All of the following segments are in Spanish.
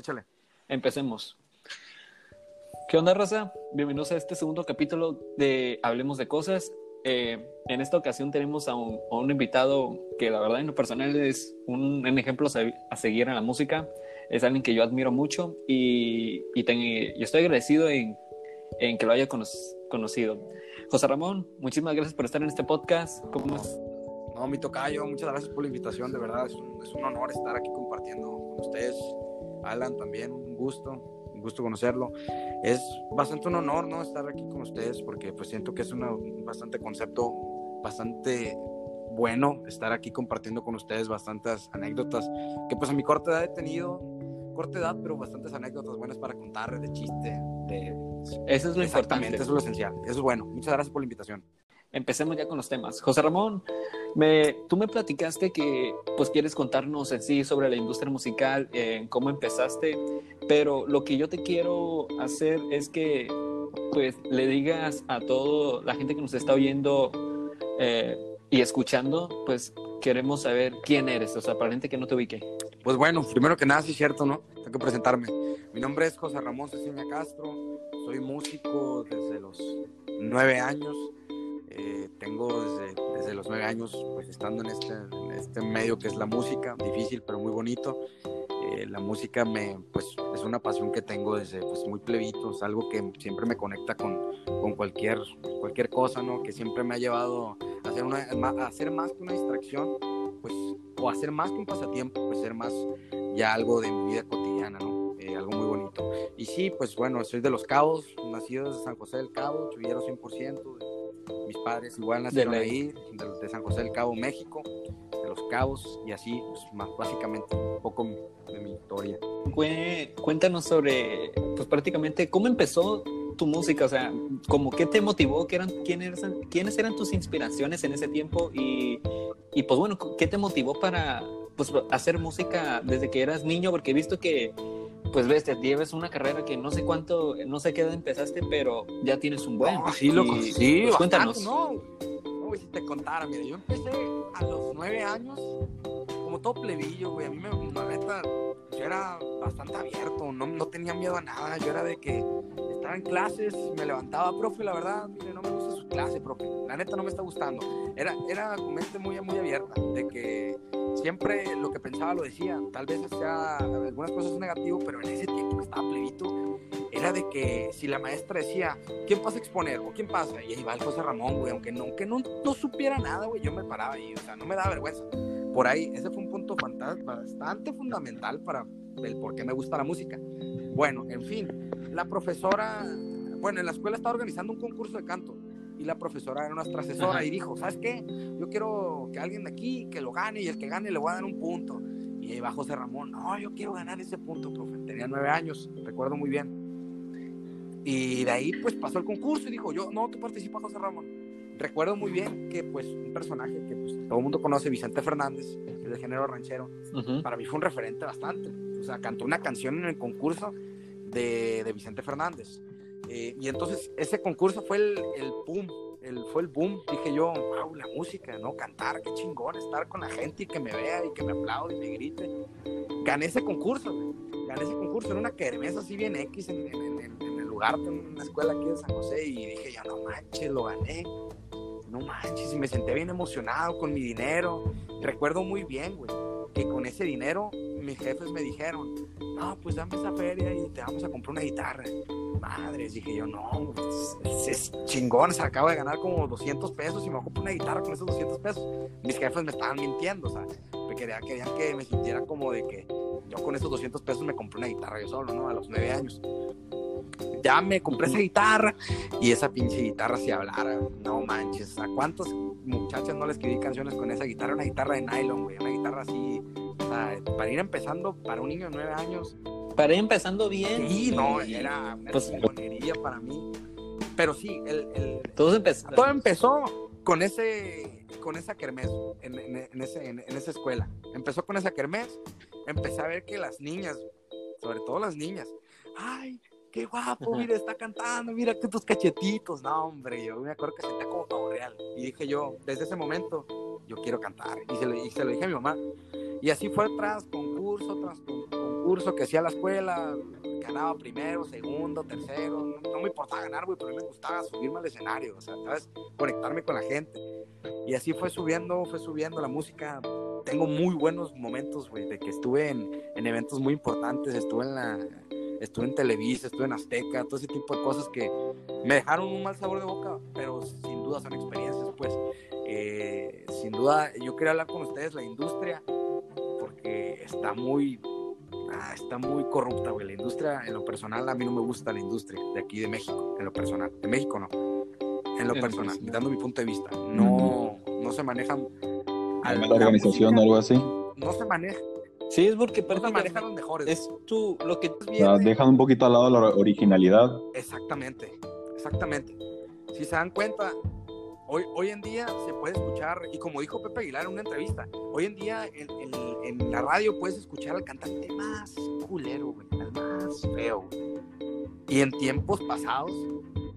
échale. Empecemos. ¿Qué onda, raza? Bienvenidos a este segundo capítulo de Hablemos de Cosas. Eh, en esta ocasión tenemos a un, a un, invitado que la verdad en lo personal es un, un ejemplo a seguir en la música. Es alguien que yo admiro mucho y, y, ten, y estoy agradecido en, en, que lo haya cono conocido. José Ramón, muchísimas gracias por estar en este podcast. ¿Cómo es? No, mi tocayo, muchas gracias por la invitación, de verdad, es un, es un honor estar aquí compartiendo con ustedes. Alan también, un gusto, un gusto conocerlo. Es bastante un honor, ¿no? Estar aquí con ustedes porque pues siento que es una, un bastante concepto, bastante bueno estar aquí compartiendo con ustedes bastantes anécdotas que pues a mi corta edad he tenido, corta edad, pero bastantes anécdotas buenas para contar, de chiste, de... Eso es lo importante. Eso es lo esencial, eso es bueno. Muchas gracias por la invitación empecemos ya con los temas. José Ramón, me, tú me platicaste que pues quieres contarnos en sí sobre la industria musical, eh, cómo empezaste, pero lo que yo te quiero hacer es que pues le digas a toda la gente que nos está oyendo eh, y escuchando, pues queremos saber quién eres, o sea, para gente que no te ubique. Pues bueno, primero que nada, sí cierto, ¿no? Tengo que presentarme. Mi nombre es José Ramón Ceciña Castro, soy músico desde los nueve años. Eh, tengo desde, desde, los nueve años pues estando en este, en este, medio que es la música, difícil pero muy bonito. Eh, la música me, pues, es una pasión que tengo desde pues, muy plebito, es algo que siempre me conecta con, con cualquier, cualquier cosa, ¿no? que siempre me ha llevado a hacer, una, a hacer más que una distracción, pues, o hacer más que un pasatiempo, pues ser más ya algo de mi vida cotidiana, ¿no? Eh, algo muy bonito. Y sí, pues bueno, soy de Los Cabos, nacido desde San José del Cabo, chullero 100%, mis padres igual nacieron de ahí, de, de, San José del Cabo, México, de Los Cabos, y así, pues, más, básicamente, un poco de mi historia. Cuéntanos sobre, pues prácticamente, ¿cómo empezó tu música? O sea, como qué te motivó? ¿Qué eran, quién eran, ¿Quiénes eran tus inspiraciones en ese tiempo? Y, y pues bueno, ¿qué te motivó para pues, hacer música desde que eras niño? Porque he visto que pues ves, te lleves una carrera que no sé cuánto, no sé qué edad empezaste, pero ya tienes un buen. No, sí, loco, y, sí, pues, cuéntanos. No, no, si te contara, mira, yo empecé a los nueve años, como todo plebillo, güey, a mí me, la neta, yo era bastante abierto, no, no tenía miedo a nada, yo era de que estaba en clases, me levantaba, profe, la verdad, mire, no me gusta su clase, profe, la neta no me está gustando. Era, era con mente muy, muy abierta, de que siempre lo que pensaba lo decía. Tal vez sea algunas cosas negativo, pero en ese tiempo que estaba plebito, era de que si la maestra decía, ¿quién pasa a exponer? ¿O quién pasa? Y ahí va el José Ramón, güey, aunque no, aunque no, no supiera nada, güey, yo me paraba ahí, o sea, no me daba vergüenza. Por ahí, ese fue un punto bastante fundamental para el por qué me gusta la música. Bueno, en fin, la profesora, bueno, en la escuela estaba organizando un concurso de canto y la profesora era nuestra asesora Ajá. y dijo, ¿sabes qué? Yo quiero que alguien de aquí que lo gane y el que gane le voy a dar un punto. Y ahí va José Ramón, no, yo quiero ganar ese punto, profe. Tenía nueve años, recuerdo muy bien. Y de ahí pues pasó el concurso y dijo, yo, no, tú participas, José Ramón. Recuerdo muy bien que pues un personaje que pues todo el mundo conoce, Vicente Fernández, es de género ranchero, uh -huh. para mí fue un referente bastante. O sea, cantó una canción en el concurso de, de Vicente Fernández. Eh, y entonces ese concurso fue el, el boom, el, fue el boom. Dije yo, wow, la música, ¿no? Cantar, qué chingón, estar con la gente y que me vea y que me aplaude y me grite. Gané ese concurso, gané ese concurso en una kermés así bien X en el lugar, en una escuela aquí de San José. Y dije yo, no manches, lo gané. No manches, y me senté bien emocionado con mi dinero. Recuerdo muy bien, güey, que con ese dinero mis jefes me dijeron, no, pues dame esa feria y te vamos a comprar una guitarra. Madres, dije yo, no, es, es chingón, se acaba de ganar como 200 pesos y me voy a comprar una guitarra con esos 200 pesos. Mis jefes me estaban mintiendo, o sea, me querían, querían que me sintiera como de que yo con esos 200 pesos me compré una guitarra yo solo, ¿no? A los 9 años. Ya me compré esa guitarra y esa pinche guitarra si hablara, no manches, ¿a cuántas muchachas no le escribí canciones con esa guitarra? Una guitarra de nylon, güey, una guitarra así, o sea, para ir empezando, para un niño de 9 años, para ir empezando bien. Sí, no, era una pues, para mí. Pero sí, el, el todo, empezó. todo empezó con ese con esa kermés en, en, en, ese, en, esa escuela. Empezó con esa kermés. Empecé a ver que las niñas, sobre todo las niñas, ay, qué guapo, mira, está cantando, mira que tus cachetitos. No, hombre, yo me acuerdo que sentía como pavo real. Y dije yo, desde ese momento, yo quiero cantar. Y se, lo, y se lo dije a mi mamá. Y así fue tras concurso, tras concurso que hacía la escuela, ganaba primero, segundo, tercero, no, no me importaba ganar, güey, pero a mí me gustaba subirme al escenario, o sea, ¿sabes? Conectarme con la gente. Y así fue subiendo, fue subiendo la música. Tengo muy buenos momentos, güey, de que estuve en, en eventos muy importantes, estuve en la, estuve en Televisa, estuve en Azteca, todo ese tipo de cosas que me dejaron un mal sabor de boca, pero sin duda son experiencias, pues. Eh, sin duda, yo quería hablar con ustedes, la industria, porque está muy, ah, está muy corrupta, güey. La industria, en lo personal, a mí no me gusta la industria de aquí de México, en lo personal. De México no. En lo En personal, dando mi punto de vista. No, no se manejan. a la organización o algo así. No se maneja, Sí, es porque no manejan prácticamente los mejores. es tú lo que O sea, dejan un poquito al lado la originalidad. Exactamente, exactamente. Si se dan cuenta, hoy, hoy en día se puede escuchar, y como dijo Pepe Aguilar en una entrevista, hoy en día en, en- en la radio puedes escuchar al cantante más culero, güey, al más feo. Y en tiempos pasados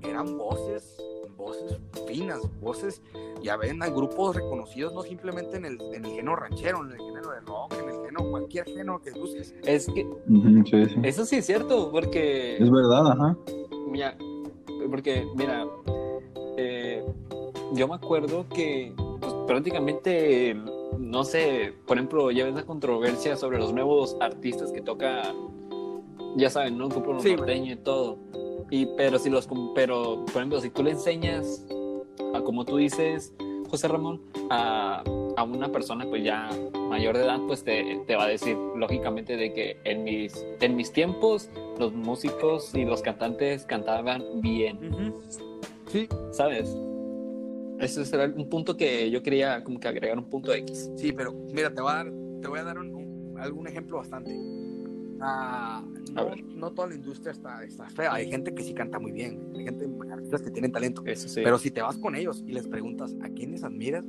eran voces, voces finas, voces, ya ven, hay grupos reconocidos no simplemente en el, en el género ranchero, en el género de rock, en el género, cualquier género que busques. es que Ujú, sí, sí. eso sí es cierto, porque Es verdad, ajá. Mira, porque, mira, eh, yo me acuerdo que pues, prácticamente, no sé, por ejemplo, ya ves la controversia sobre los nuevos artistas que tocan, ya saben, ¿no? Grupo Sí, norteño y todo. Y, pero si los, pero, por ejemplo, si tú le enseñas, a, como tú dices, José Ramón, a, a una persona pues ya mayor de edad, pues te, te va a decir lógicamente de que en mis, en mis tiempos los músicos y los cantantes cantaban bien, Sí, ¿sabes? Ese será un punto que yo quería como que agregar un punto X. Sí, pero mira, te voy a dar, te voy a dar un, un- algún ejemplo bastante. No, no toda la industria está, está fea. Hay gente que sí canta muy bien. Hay gente, artistas que tienen talento. Eso sí. Pero si te vas con ellos y les preguntas a quiénes admiras,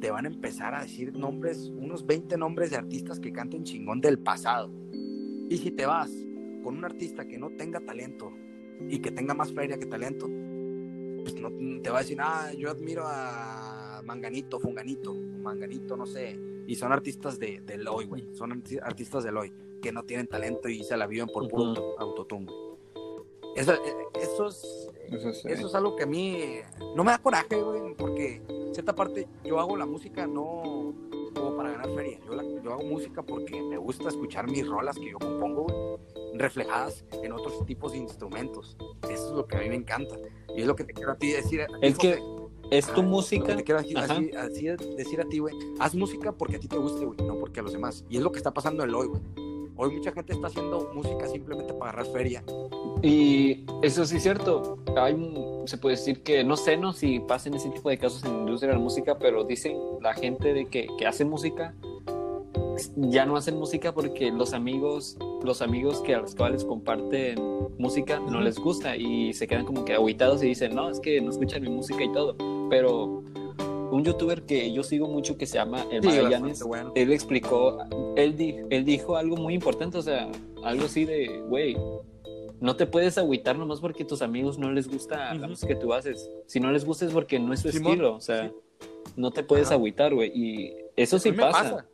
te van a empezar a decir nombres, unos 20 nombres de artistas que canten chingón del pasado. Y si te vas con un artista que no tenga talento y que tenga más feria que talento, pues no te va a decir, ah, yo admiro a Manganito, Funganito, Manganito, no sé. Y son artistas de, de Eloy, güey. Son arti- artistas de Eloy que no tienen talento y se la viven por puro Ujú. auto- autotune. Eso, eh, eso es Eso sí. eso es algo que a mí no me da coraje, güey, porque en cierta parte yo hago la música no como para ganar feria. Yo, la- yo hago música porque me gusta escuchar mis rolas que yo compongo, güey, reflejadas en otros tipos de instrumentos. Eso es lo que a mí me encanta. Y es lo que te quiero a ti decir. a Es que es tu Ah, música. te quiero decir, Ajá. así, así decir a ti, güey. Haz música porque a ti te guste, güey, no porque a los demás. Y es lo que está pasando en el hoy, güey. Hoy mucha gente está haciendo música simplemente para agarrar feria. Y eso sí es cierto. Hay, se puede decir que no sé no si pasen ese tipo de casos en la industria de la música, pero dicen la gente de que, que hace música ya no hacen música porque los amigos, los amigos que a los cuales comparten música no les gusta y se quedan como que aguitados y dicen, no, es que no escuchan mi música y todo. Pero un youtuber que yo sigo mucho que se llama El Sí, Magallanes, bueno. él explicó, él, di- él dijo algo muy importante, o sea, algo así de, güey, no te puedes agüitar nomás porque tus amigos no les gusta la Ujú. música que tú haces. Si no les gusta es porque no es su estilo, o sea, sí. no te puedes Ajá. agüitar, güey. Y eso sí pasa,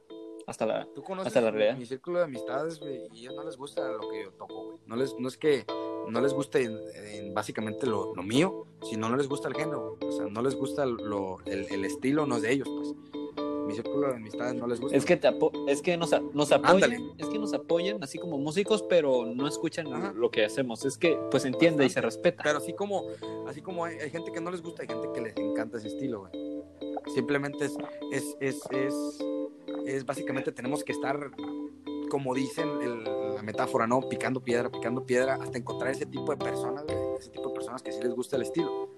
Hasta la... Tú conoces Hasta la realidad. mi círculo de amistades, güey, y a no les gusta lo que yo toco, güey. No, les, no es que no les guste en- en básicamente lo, lo mío, sino no les gusta el género, güey. O sea, no les gusta lo, el, el estilo, no es de ellos, pues. Mi círculo de amistades no les gusta. Es que, te apo- es que nos, nos apoyan, Ándale. es que nos apoyan así como músicos, pero no escuchan Ajá. lo que hacemos. Es que, pues, entiende y se respeta. Pero así como, así como hay, hay gente que no les gusta, hay gente que les encanta ese estilo, güey. Simplemente es, es, es, es, es básicamente tenemos que estar, como dicen el- la metáfora, ¿no? Picando piedra, picando piedra, hasta encontrar ese tipo de personas. Ese tipo de personas que sí les gusta el estilo.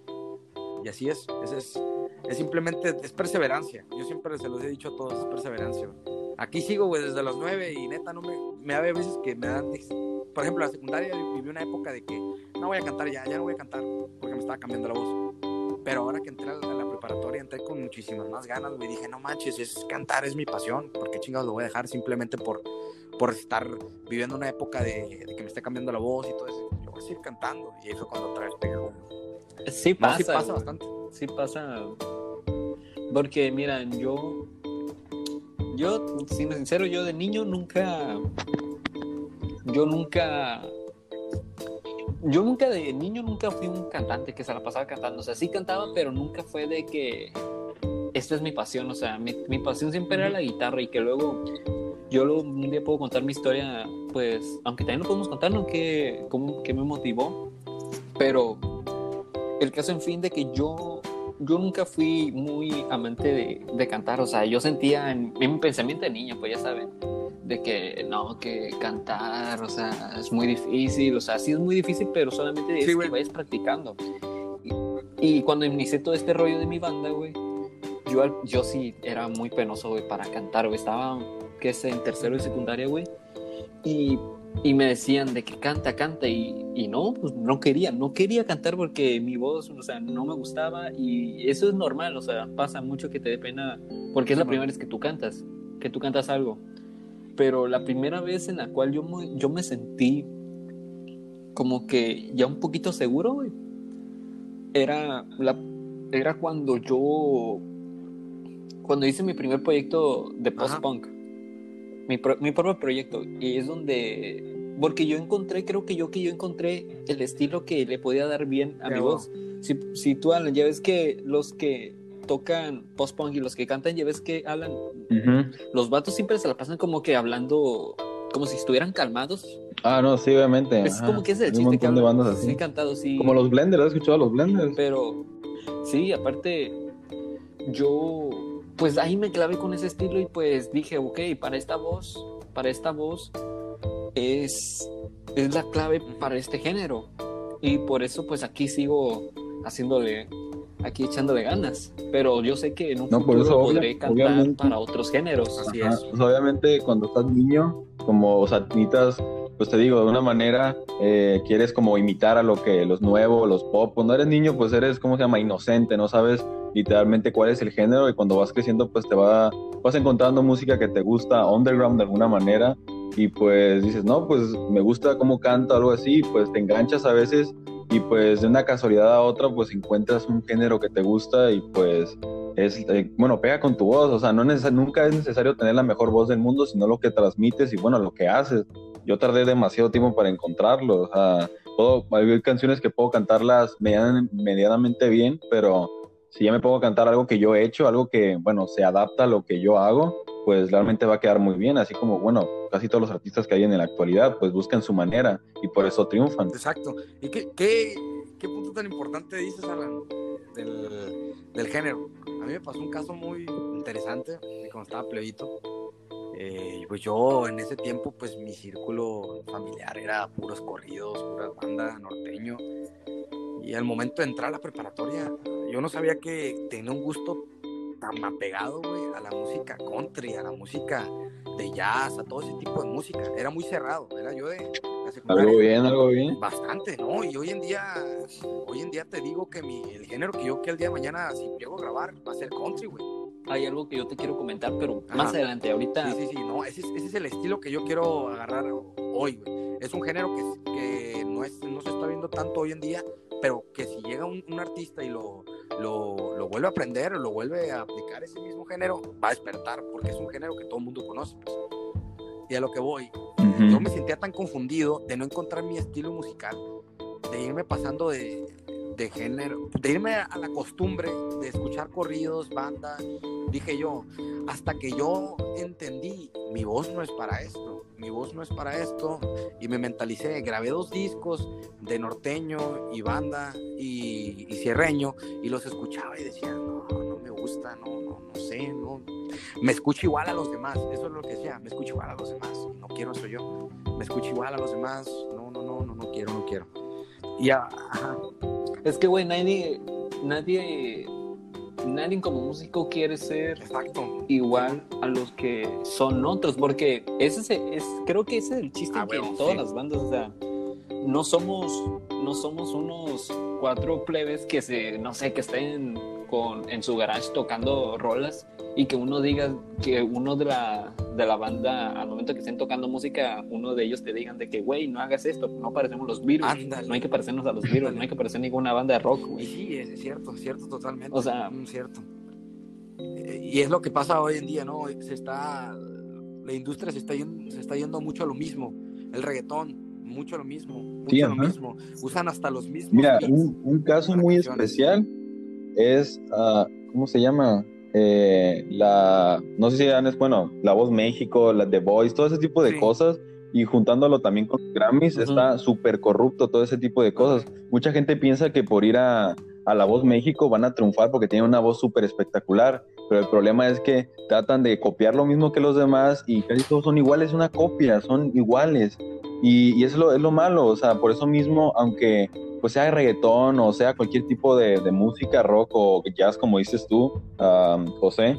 Y así es, ese es, es simplemente, es perseverancia. Yo siempre se los he dicho a todos, es perseverancia. Aquí sigo, güey, desde los nueve y neta, no me, me da veces que me dan, por ejemplo, en la secundaria viví una época de que no voy a cantar ya, ya no voy a cantar porque me estaba cambiando la voz. Pero ahora que entré a la preparatoria, entré con muchísimas más ganas, me dije, no manches, es cantar, es mi pasión, ¿por qué chingados lo voy a dejar simplemente por, por estar viviendo una época de, de que me esté cambiando la voz y todo eso? Yo voy a seguir cantando. Y ahí fue cuando otra vez pegué. No, Sí sí pasa. pasa güey. bastante. Sí pasa. Porque, mira, yo. Yo, siendo sincero, yo de niño nunca. yo nunca, yo nunca de niño nunca fui un cantante que se la pasaba cantando. O sea, sí cantaba, pero nunca fue de que esta es mi pasión. O sea, mi, mi pasión siempre era la guitarra y que luego yo lo, un día puedo contar mi historia, pues, aunque también lo podemos contar, ¿no? ¿Qué, cómo, qué me motivó? Pero el caso, en fin, de que yo, yo nunca fui muy amante de, de cantar. O sea, yo sentía en, en mi pensamiento de niño, pues ya saben, de que no, que cantar, o sea, es muy difícil. O sea, sí es muy difícil, pero solamente es Sí, que vayas practicando. Y, y cuando inicié todo este rollo de mi banda, güey, yo, yo sí era muy penoso, güey, para cantar, güey. Estaba, que es en tercero de secundaria, güey. Y, y me decían de que canta, canta. Y, y no, pues no quería, no quería cantar porque mi voz, o sea, no me gustaba. Y eso es normal, o sea, pasa mucho que te dé pena. Porque es la primera vez que tú cantas, que tú cantas algo. Pero la primera vez en la cual yo me, yo me sentí como que ya un poquito seguro, güey, era, la, era cuando yo, cuando hice mi primer proyecto de post-punk, mi, pro- mi propio proyecto, y es donde, porque yo encontré, creo que yo que yo encontré el estilo que le podía dar bien a Ya, mi voz. Si, si tú, Alan, ya ves que los que tocan post-punk y los que cantan, ya ves que, Alan, Ujú. los vatos siempre se la pasan como que hablando, como si estuvieran calmados. Ah, no, sí, obviamente. Es ajá. como que es el Hay chiste un que de hablan, bandas así. sí, cantados, sí. Como los blenders, ¿has escuchado a los blenders? Pero sí, aparte, yo pues ahí me clavé con ese estilo y pues dije, ok, para esta voz, para esta voz es, es la clave para este género. Y por eso pues aquí sigo haciéndole, aquí echándole ganas. Pero yo sé que en un No, por futuro eso, obvia- podré cantar obviamente. para otros géneros. Así Ajá, es. pues, obviamente cuando estás niño, como, o sea, necesitas, pues te digo, de una manera, eh, quieres como imitar a lo que, los nuevos, los pop. Cuando eres niño, pues eres, ¿cómo se llama? Inocente, no sabes literalmente cuál es el género y cuando vas creciendo, pues te va, vas encontrando música que te gusta, underground de alguna manera y pues dices, no, pues me gusta cómo canta algo así, pues te enganchas a veces y pues de una casualidad a otra, pues encuentras un género que te gusta y pues es, eh, bueno, pega con tu voz, o sea, no neces- nunca es necesario tener la mejor voz del mundo, sino lo que transmites y bueno, lo que haces. Yo tardé demasiado tiempo para encontrarlo, o sea, puedo, hay canciones que puedo cantarlas median- medianamente bien, pero si ya me a cantar algo que yo he hecho, algo que, bueno, se adapta a lo que yo hago, pues realmente va a quedar muy bien, así como, bueno, casi todos los artistas que hay en la actualidad, pues buscan su manera y por eso triunfan. Exacto. ¿Y qué, qué, qué punto tan importante dices, Alan, del, del género? A mí me pasó un caso muy interesante cuando estaba plebito. Eh, pues yo en ese tiempo, pues mi círculo familiar era puros corridos, puras bandas norteño. Y al momento de entrar a la preparatoria, yo no sabía que tenía un gusto tan apegado, güey, a la música country, a la música de jazz, a todo ese tipo de música. Era muy cerrado, era yo de. Algo bien, algo bien. Bastante, ¿no? Y hoy en día, hoy en día te digo que mi, el género que yo que el día de mañana, si llego a grabar, va a ser country, güey. Hay algo que yo te quiero comentar, pero Ajá. más adelante, ahorita. Sí, sí, sí, no, ese es, ese es el estilo que yo quiero agarrar hoy, güey. Es un género que, que no, es, no se está viendo tanto hoy en día, pero que si llega un, un artista y lo, lo, lo vuelve a aprender o lo vuelve a aplicar ese mismo género, va a despertar, porque es un género que todo el mundo conoce. pues. Y a lo que voy, yo me sentía tan confundido de no encontrar mi estilo musical, de irme pasando de, de género, de irme a la costumbre de escuchar corridos, banda. Dije yo, hasta que yo entendí, mi voz no es para esto, mi voz no es para esto, y me mentalicé, grabé dos discos de norteño y banda y, y y los escuchaba y decía, no, no me gusta, no, no, no sé, no, me escucho igual a los demás, eso es lo que decía, me escucho igual a los demás, no quiero eso yo, me escucho igual a los demás, no, no, no, no, no quiero, no quiero. Ya, ajá, Es que, güey, nadie, nadie, nadie como músico quiere ser exacto. igual a los que son otros, porque ese es, es creo que ese es el chiste Ah, que en todas sí. las bandas, o sea, no somos, no somos unos cuatro plebes que se, no sé, que estén con, en su garage tocando rolas y que uno diga que uno de la, de la banda, al momento que estén tocando música, uno de ellos te digan de que, güey, no hagas esto, no parecemos los virus, Ándale. no hay que parecernos a los virus, no hay que parecer ninguna banda de rock, güey. sí, es cierto, es cierto totalmente. O sea- Mm, cierto. Eh, Y es lo que pasa hoy en día, ¿no? Se está, la industria se está yendo, se está yendo mucho a lo mismo. El reggaetón, mucho lo mismo, mucho Sí, lo mismo. Usan hasta los mismos. Mira, un, un caso muy canciones. especial es, ah, ¿cómo se llama? Eh, la, no sé si dan es, bueno, La Voz México, la The Voice, todo ese tipo de Sí. cosas, y juntándolo también con Grammys, está súper corrupto todo ese tipo de cosas. Mucha gente piensa que por ir a, a La Voz México van a triunfar porque tienen una voz súper espectacular, pero el problema es que tratan de copiar lo mismo que los demás y casi todos son iguales, una copia, son iguales. Y, y eso es lo, es lo malo, o sea, por eso mismo, aunque pues sea reggaetón o sea cualquier tipo de, de música, rock o jazz, como dices tú, um, José,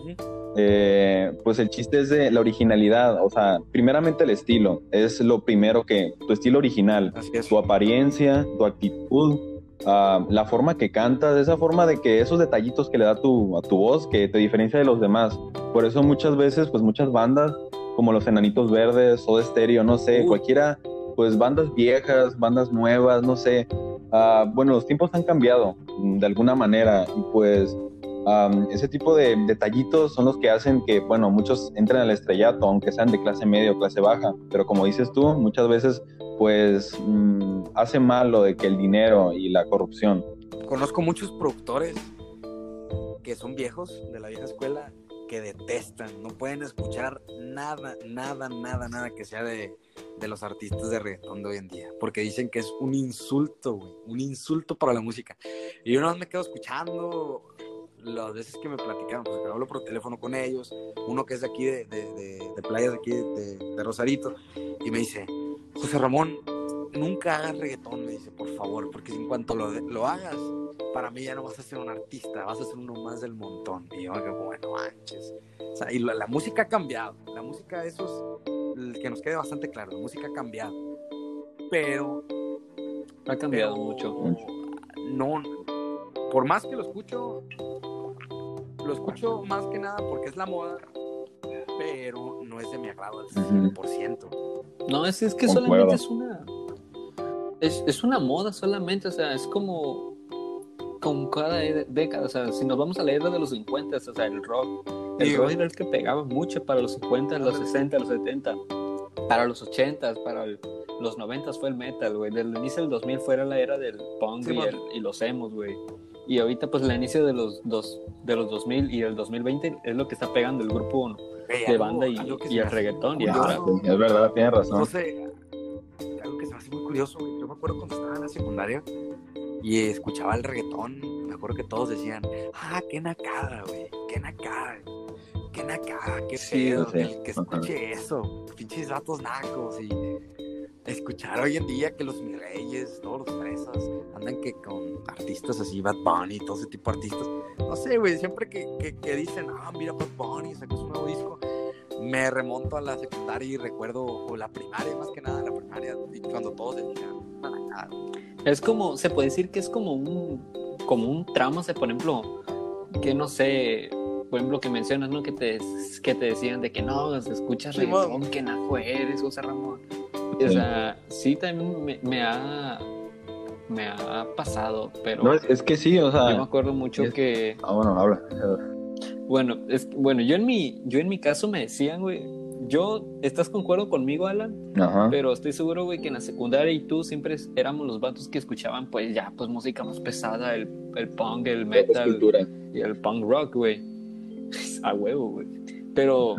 eh, pues el chiste es de la originalidad, o sea, primeramente el estilo, es lo primero que, tu estilo original, tu apariencia, tu actitud, ah, la forma que cantas, esa forma de que esos detallitos que le da tu, a tu voz que te diferencia de los demás. Por eso muchas veces, pues muchas bandas, como los Enanitos Verdes, Soda Stereo, no sé, Uy. cualquiera, pues bandas viejas, bandas nuevas, no sé. Ah, bueno, los tiempos han cambiado mm, de alguna manera y pues am, ese tipo de detallitos son los que hacen que, bueno, muchos entren al estrellato, aunque sean de clase media o clase baja. Pero como dices tú, muchas veces pues mm, hace mal lo de que el dinero y la corrupción. Conozco muchos productores que son viejos de la vieja escuela que detestan, no pueden escuchar nada, nada, nada, nada que sea de, de los artistas de reggaetón de hoy en día, porque dicen que es un insulto, un insulto para la música. Y yo no me quedo escuchando las veces que me platicaron, porque hablo por teléfono con ellos, uno que es de aquí de, de, de- de playas de aquí de, Rosarito, y me dice, José Ramón, nunca hagas reggaetón, me dice, por favor, porque en cuanto lo, lo hagas, para mí ya no vas a ser un artista, vas a ser uno más del montón. Y yo, bueno, manches. O sea, y la, la música ha cambiado. La música, eso es el que nos quede bastante claro. La música ha cambiado. Pero. Ha cambiado pero mucho. No. Por más que lo escucho, lo escucho más que nada porque es la moda. Pero no es de mi agrado al 100%. No, es, es que Concuerdo. solamente es una. Es, es una moda solamente, o sea, es como. Con cada década, o sea, si nos vamos a la era de los 50, o sea, el rock. El Sí, rock era el que pegaba mucho para los 50, los 60, los 70. Para los 80, para el- los 90 fue el metal, güey. Del inicio del 2000 fuera la era del punk Sí, y, el- y los emos, güey. Y ahorita, pues, el inicio de los, dos, de los 2000 y el 2020 es lo que está pegando el grupo de algo- banda y, algo el reggaetón. Y rap. Es verdad, tienes razón. No sé, algo que se me hace muy curioso, güey. Yo me acuerdo cuando estaba en la secundaria y escuchaba el reggaetón. Me acuerdo que todos decían, ah, qué nacada, güey. Qué nacada. Qué nacada, qué Sí, pedo. sí. Que, el que escuche eso. Pinches datos nacos. Y escuchar hoy en día que los mis reyes, todos los fresas, andan que con artistas así, Bad Bunny, todo ese tipo de artistas. No sé, güey, siempre que, que, que dicen, ah, mira, Bad Bunny sacó su nuevo disco me remonto a la secundaria y recuerdo, o la primaria más que nada, la primaria, cuando todos decían, "Ah, Es como, se puede decir que es como un, como un trauma, o sea, por ejemplo, que no sé, por ejemplo, que mencionas, ¿no? Que te, que te decían de que no, escuchas reggaetón, que naco eres, José Ramón. O sea, sí, también me, me ha, me ha pasado, pero No, es, que sí, o yo me sea. acuerdo mucho es- que, Ah, bueno, habla. bueno, es, bueno, yo en mi, yo en mi caso me decían, güey, yo, ¿estás concuerdo conmigo, Alan? Ajá. Pero estoy seguro, güey, que en la secundaria y tú siempre éramos los vatos que escuchaban, pues ya, pues música más pesada, el, el punk, el metal y el punk rock, güey. A huevo, güey. Pero.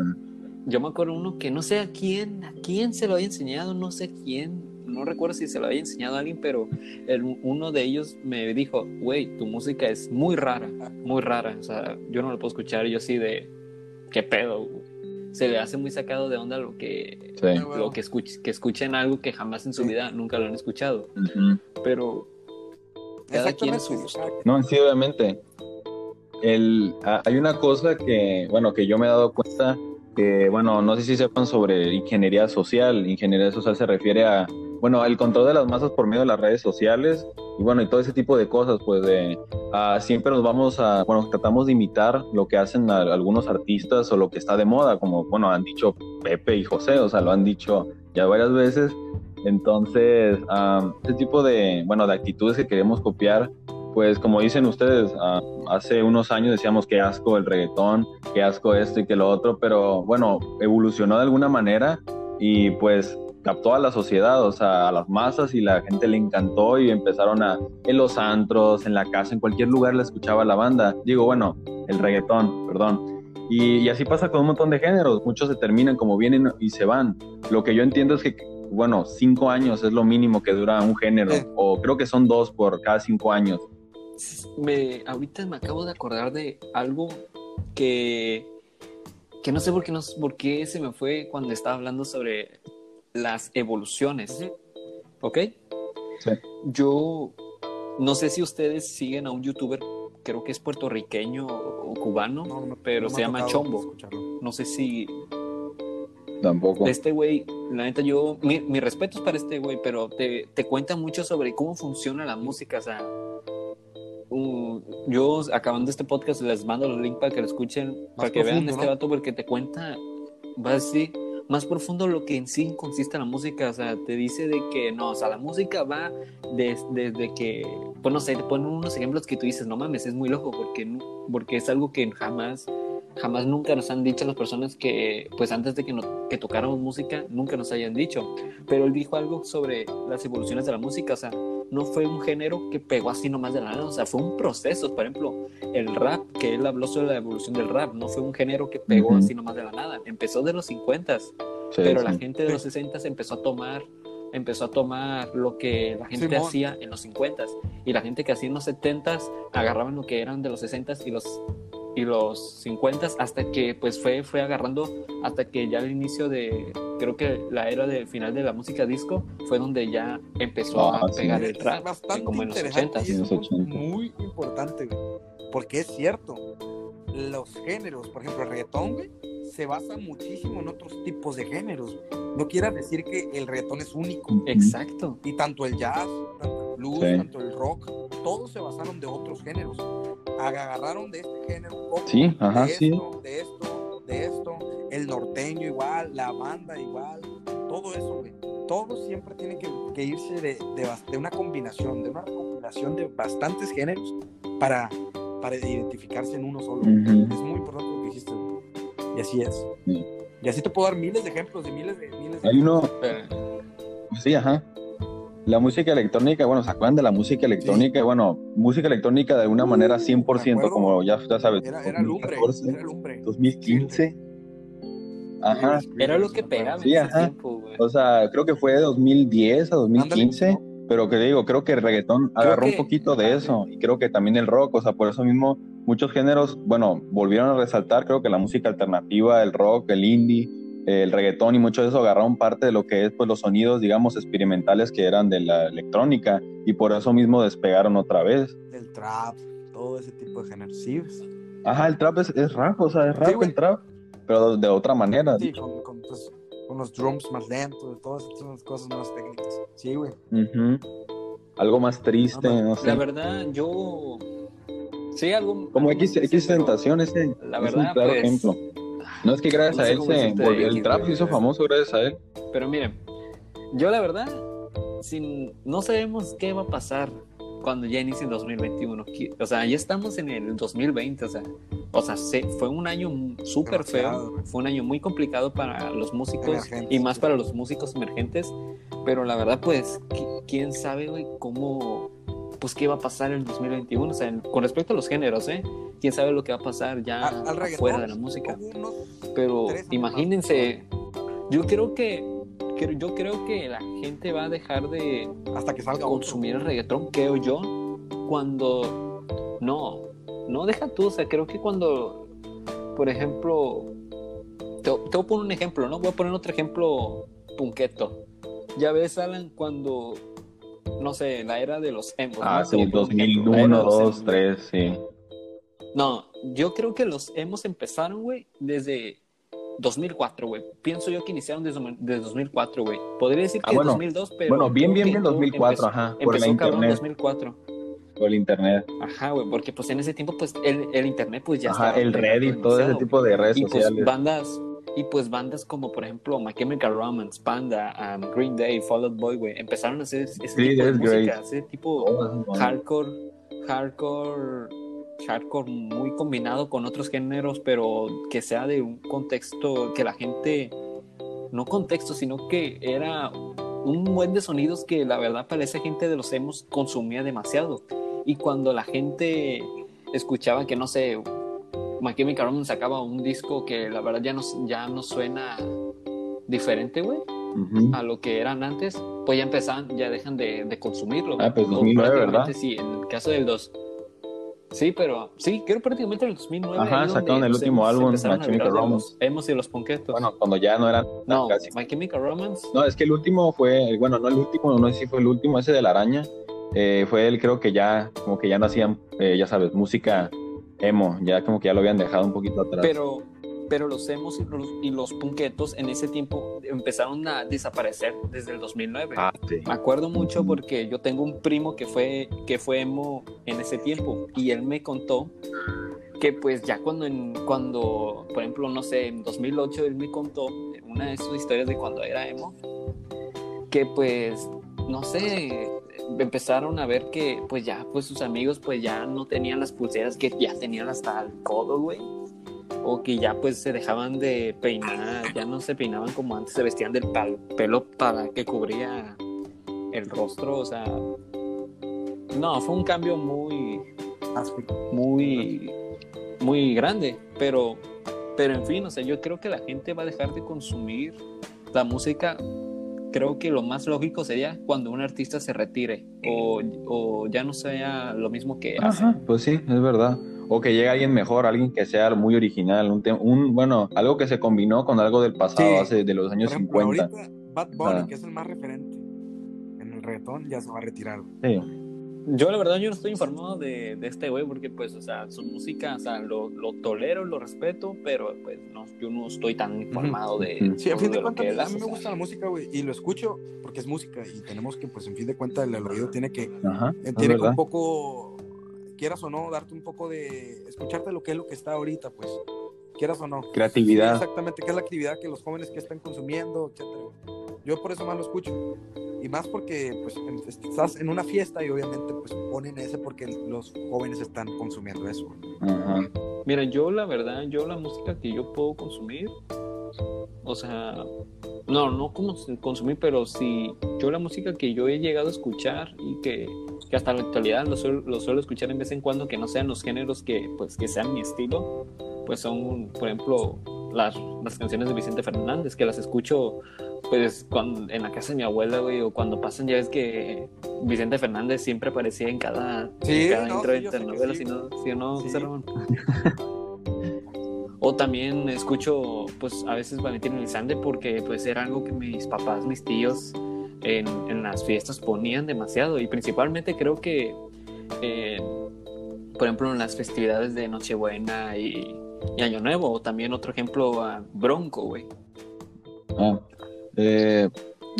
Yo me acuerdo uno que no sé a quién, a quién se lo había enseñado, no sé quién, no recuerdo si se lo había enseñado a alguien, pero el- uno de ellos me dijo, güey, tu música es muy rara, muy rara. O sea, yo no lo puedo escuchar, yo así de, ¿qué pedo? güey?". Se le hace muy sacado de onda lo que Sí. lo que, escuch- que escuchen algo que jamás en su Sí. vida nunca lo han escuchado. Pero cada quien es su gusto. No, sí, obviamente. El, ah, hay una cosa que, bueno, que yo me he dado cuenta que, bueno, no sé si sepan sobre ingeniería social. Ingeniería social se refiere a, bueno, el control de las masas por medio de las redes sociales y, bueno, y todo ese tipo de cosas, pues, de, ah, siempre nos vamos a, bueno, tratamos de imitar lo que hacen a- algunos artistas o lo que está de moda, como, bueno, han dicho Pepe y José, o sea, lo han dicho ya varias veces. Entonces, ese tipo de, bueno, de actitudes que queremos copiar, pues como dicen ustedes, ah, hace unos años decíamos que asco el reggaetón, que asco esto y que lo otro, pero bueno, evolucionó de alguna manera y pues captó a la sociedad, o sea, a las masas y la gente le encantó y empezaron a, en los antros, en la casa, en cualquier lugar le escuchaba la banda. Digo, bueno, el reggaetón, perdón. Y, y así pasa con un montón de géneros, muchos se terminan como vienen y se van. Lo que yo entiendo es que, bueno, cinco años es lo mínimo que dura un género, o creo que son dos por cada cinco años. Me, ahorita me acabo de acordar de algo que, que no sé por qué, no, por qué se me fue cuando estaba hablando sobre las evoluciones. ¿Ok? Sí. Yo no sé si ustedes siguen a un youtuber, creo que es puertorriqueño o cubano, No, no me- pero no se llama Chombo. No sé si Tampoco. este güey, la neta, yo, mi, mi respeto es para este güey, pero te, te cuenta mucho sobre cómo funciona la música, o sea, um, yo acabando este podcast les mando los links para que lo escuchen, para que vean profundo, este ¿no? vato, porque te cuenta, va a decir, más profundo lo que en sí consiste la música, o sea, te dice de que no, o sea, la música va des- desde que, pues no sé, te ponen unos ejemplos que tú dices, no mames, es muy loco, porque, porque es algo que jamás jamás nunca nos han dicho las personas que, pues antes de que, no- que tocáramos música, nunca nos hayan dicho. Pero él dijo algo sobre las evoluciones de la música, o sea, no fue un género que pegó así nomás de la nada, o sea, fue un proceso. Por ejemplo, el rap, que él habló sobre la evolución del rap, no fue un género que pegó así nomás de la nada. Empezó de los 50, Sí, pero la gente de los 60 empezó a tomar empezó a tomar lo que la gente Simón. hacía en los 50 y la gente que hacía en los 70 agarraban lo que eran de los 60 y los y los 50 hasta que pues fue fue agarrando hasta que ya al inicio de creo que la era del final de la música disco fue donde ya empezó Ah, a sí. pegar el Es rap bastante como en los interesante 80 y es En los un 80. muy importante, güey. Porque es cierto, los géneros, por ejemplo, el reggaetón, güey, se basa muchísimo en otros tipos de géneros. No quiera decir que el reggaetón es único. exacto Y tanto el jazz, tanto el blues, Sí. tanto el rock, todos se basaron de otros géneros. Agarraron de este género un poco, Sí, ajá, de sí. esto, de esto, de esto, el norteño igual, la banda igual, todo eso, güey. Todo siempre tiene que, que irse de, de de una combinación, de una recopilación de bastantes géneros para, para identificarse en uno solo. güey. Ujú. Es muy importante lo que dijiste, güey. Y así es. Sí. Y así te puedo dar miles de ejemplos de miles de miles de Hay uno, Pero- Pues sí, ajá. La música electrónica, bueno, ¿se acuerdan de la música electrónica? Bueno, música electrónica de alguna manera 100%, Uh, acuerdo. como ya, ya sabes, Era, era lumbre, 2014, era lumbre. 2015. Ajá. era lo que pegaba Sí, en ese ajá. tiempo güey. O sea, creo que fue de 2010 a 2015, Ándale, pero que digo, creo que el reggaetón agarró que- un poquito de eso y creo que también el rock, o sea, por eso mismo muchos géneros, bueno, volvieron a resaltar, creo que la música alternativa, el rock, el indie, el reggaetón y mucho de eso agarraron parte de lo que es pues los sonidos, digamos, experimentales que eran de la electrónica y por eso mismo despegaron otra vez. El trap, todo ese tipo de géneros. Sí, Ajá, el trap es, es rap, o sea, es rap güey. el trap, pero de otra manera. sí con, con, pues, con los drums más lentos, todas esas cosas más técnicas. Sí, güey. Ujú. Algo más triste, Ándale. no sé. la verdad yo sí algo Como X, X ese La es verdad, un claro pues, ejemplo. No es que gracias no a él se volvió- el trap se hizo famoso gracias a él. Pero miren, yo la verdad, sin, no sabemos qué va a pasar cuando ya inicie el 2021. Qui- O sea, ya estamos en el 2020, o sea, o sea se- fue un año súper feo, fue un año muy complicado para los músicos Emergentes, y más sí. para los músicos emergentes, pero la verdad, pues, qui- quién sabe, güey, cómo, pues, qué va a pasar en el 2021, o sea, en- con respecto a los géneros, ¿eh? Quién sabe lo que va a pasar ya al afuera de la música. Pero imagínense, yo creo que, yo creo que la gente va a dejar de hasta que salga otro. consumir el reggaetón, creo yo, cuando no, no deja tú, o sea, creo que cuando, por ejemplo, te, te voy a poner un ejemplo, ¿no? Voy a poner otro ejemplo punqueto. Ya ves, Alan, cuando, no sé, la era de los emos. Ah, ¿no? Sí, voy a poner un ejemplo, la era 2001, de los 2, emos. 3, sí. No, yo creo que los hemos empezaron, güey, desde 2004, güey. Pienso yo que iniciaron desde, desde 2004, güey. Podría decir Ah, que bueno. 2002, pero. Bueno, bien, bien, bien todo 2004, empezó- ajá, por la Empezó cabrón internet, 2004. por el internet. Ajá, güey, porque pues en ese tiempo, pues el, el internet, pues ya Ajá, estaba el Reddit, todo ese tipo de redes y pues sociales. bandas y pues bandas como por ejemplo My Chemical Romance, Panda, um, Green Day, Fall Out Boy, güey, empezaron a hacer ese Sí, tipo de música, great. ese tipo bandas. hardcore, hardcore, hardcore muy combinado con otros géneros, pero que sea de un contexto que la gente no contexto, sino que era un buen de sonidos que la verdad para esa gente de los emos consumía demasiado. Y cuando la gente escuchaba que, no sé, My Chemical Romance sacaba un disco que la verdad ya no, ya no suena diferente, güey, a lo que eran antes, pues ya empezaban, ya dejan de, de consumirlo. Ah, pues O 2009, prácticamente ¿verdad? Sí, en el caso del 2. Sí, pero sí, creo prácticamente en el 2009. Ajá, sacaron el se- último se álbum, empezaron My Chemical de Romance. Los emos y los punketos. Bueno, cuando ya no eran no, casi. My Chemical Romance. No, es que el último fue, bueno, no el último, no sé si fue el último, ese de la araña. eh, fue él, creo que ya, como que ya no hacían, eh, ya sabes, música emo, ya como que ya lo habían dejado un poquito atrás. Pero, pero los emos y los, y los punketos en ese tiempo empezaron a desaparecer desde el 2009. Ah, sí. Me acuerdo mucho porque yo tengo un primo que fue, que fue emo en ese tiempo y él me contó que pues ya cuando, en, cuando por ejemplo, no sé, en 2008 él me contó una de sus historias de cuando era emo, que pues, no sé, empezaron a ver que pues ya, pues sus amigos pues ya no tenían las pulseras que ya tenían hasta el codo, güey. O que ya pues se dejaban de peinar, ya no se peinaban como antes, se vestían del pelo para que cubría el rostro, o sea, no, fue un cambio muy, muy, muy grande, pero, pero en fin, o sea, yo creo que la gente va a dejar de consumir la música. Creo que lo más lógico sería cuando un artista se retire o, o ya no sea lo mismo que hace. Ajá, pues sí, es verdad. O que llegue alguien mejor, alguien que sea muy original, un, un bueno, algo que se combinó con algo del pasado, Sí. hace de los años Por ejemplo, 50. ahorita Bad Bunny, Ah. que es el más referente en el reggaetón, ya se va a retirar. Sí. Yo la verdad yo no estoy informado de, de este güey porque pues, o sea, su música, o sea, lo, lo tolero, lo respeto, pero pues no, yo no estoy tan informado de. Sí, a fin de lo cuentas, a mí me gusta la música, güey, y lo escucho porque es música y tenemos que, pues, en fin de cuentas, el, el oído tiene que, Ajá, eh, tiene que un poco, quieras o no, darte un poco de, escucharte lo que es lo que está ahorita, pues, quieras o no. Creatividad. Sí, exactamente, que es la actividad que los jóvenes que están consumiendo, etcétera. Yo por eso más lo escucho. Y más porque pues estás en una fiesta y obviamente pues ponen ese porque los jóvenes están consumiendo eso. Ajá. Mira, yo la verdad, yo la música que yo puedo consumir, o sea, no, no como consumir, pero si yo la música que yo he llegado a escuchar y que, que hasta la actualidad lo suelo, lo suelo escuchar en vez en cuando, que no sean los géneros que, pues, que sean mi estilo, pues son, por ejemplo, las, las canciones de Vicente Fernández, que las escucho pues cuando, en la casa de mi abuela, güey, o cuando pasan, ya ves que Vicente Fernández siempre aparecía en cada, Sí, en cada no, intro sí, de yo sé que telenovela, sí. si no, si no. José Ramón? O también escucho, pues a veces Valentín Elizalde porque pues era algo que mis papás, mis tíos en, en las fiestas ponían demasiado y principalmente creo que, eh, por ejemplo, en las festividades de Nochebuena y, y Año Nuevo, o también otro ejemplo a Bronco, güey. Ah, eh,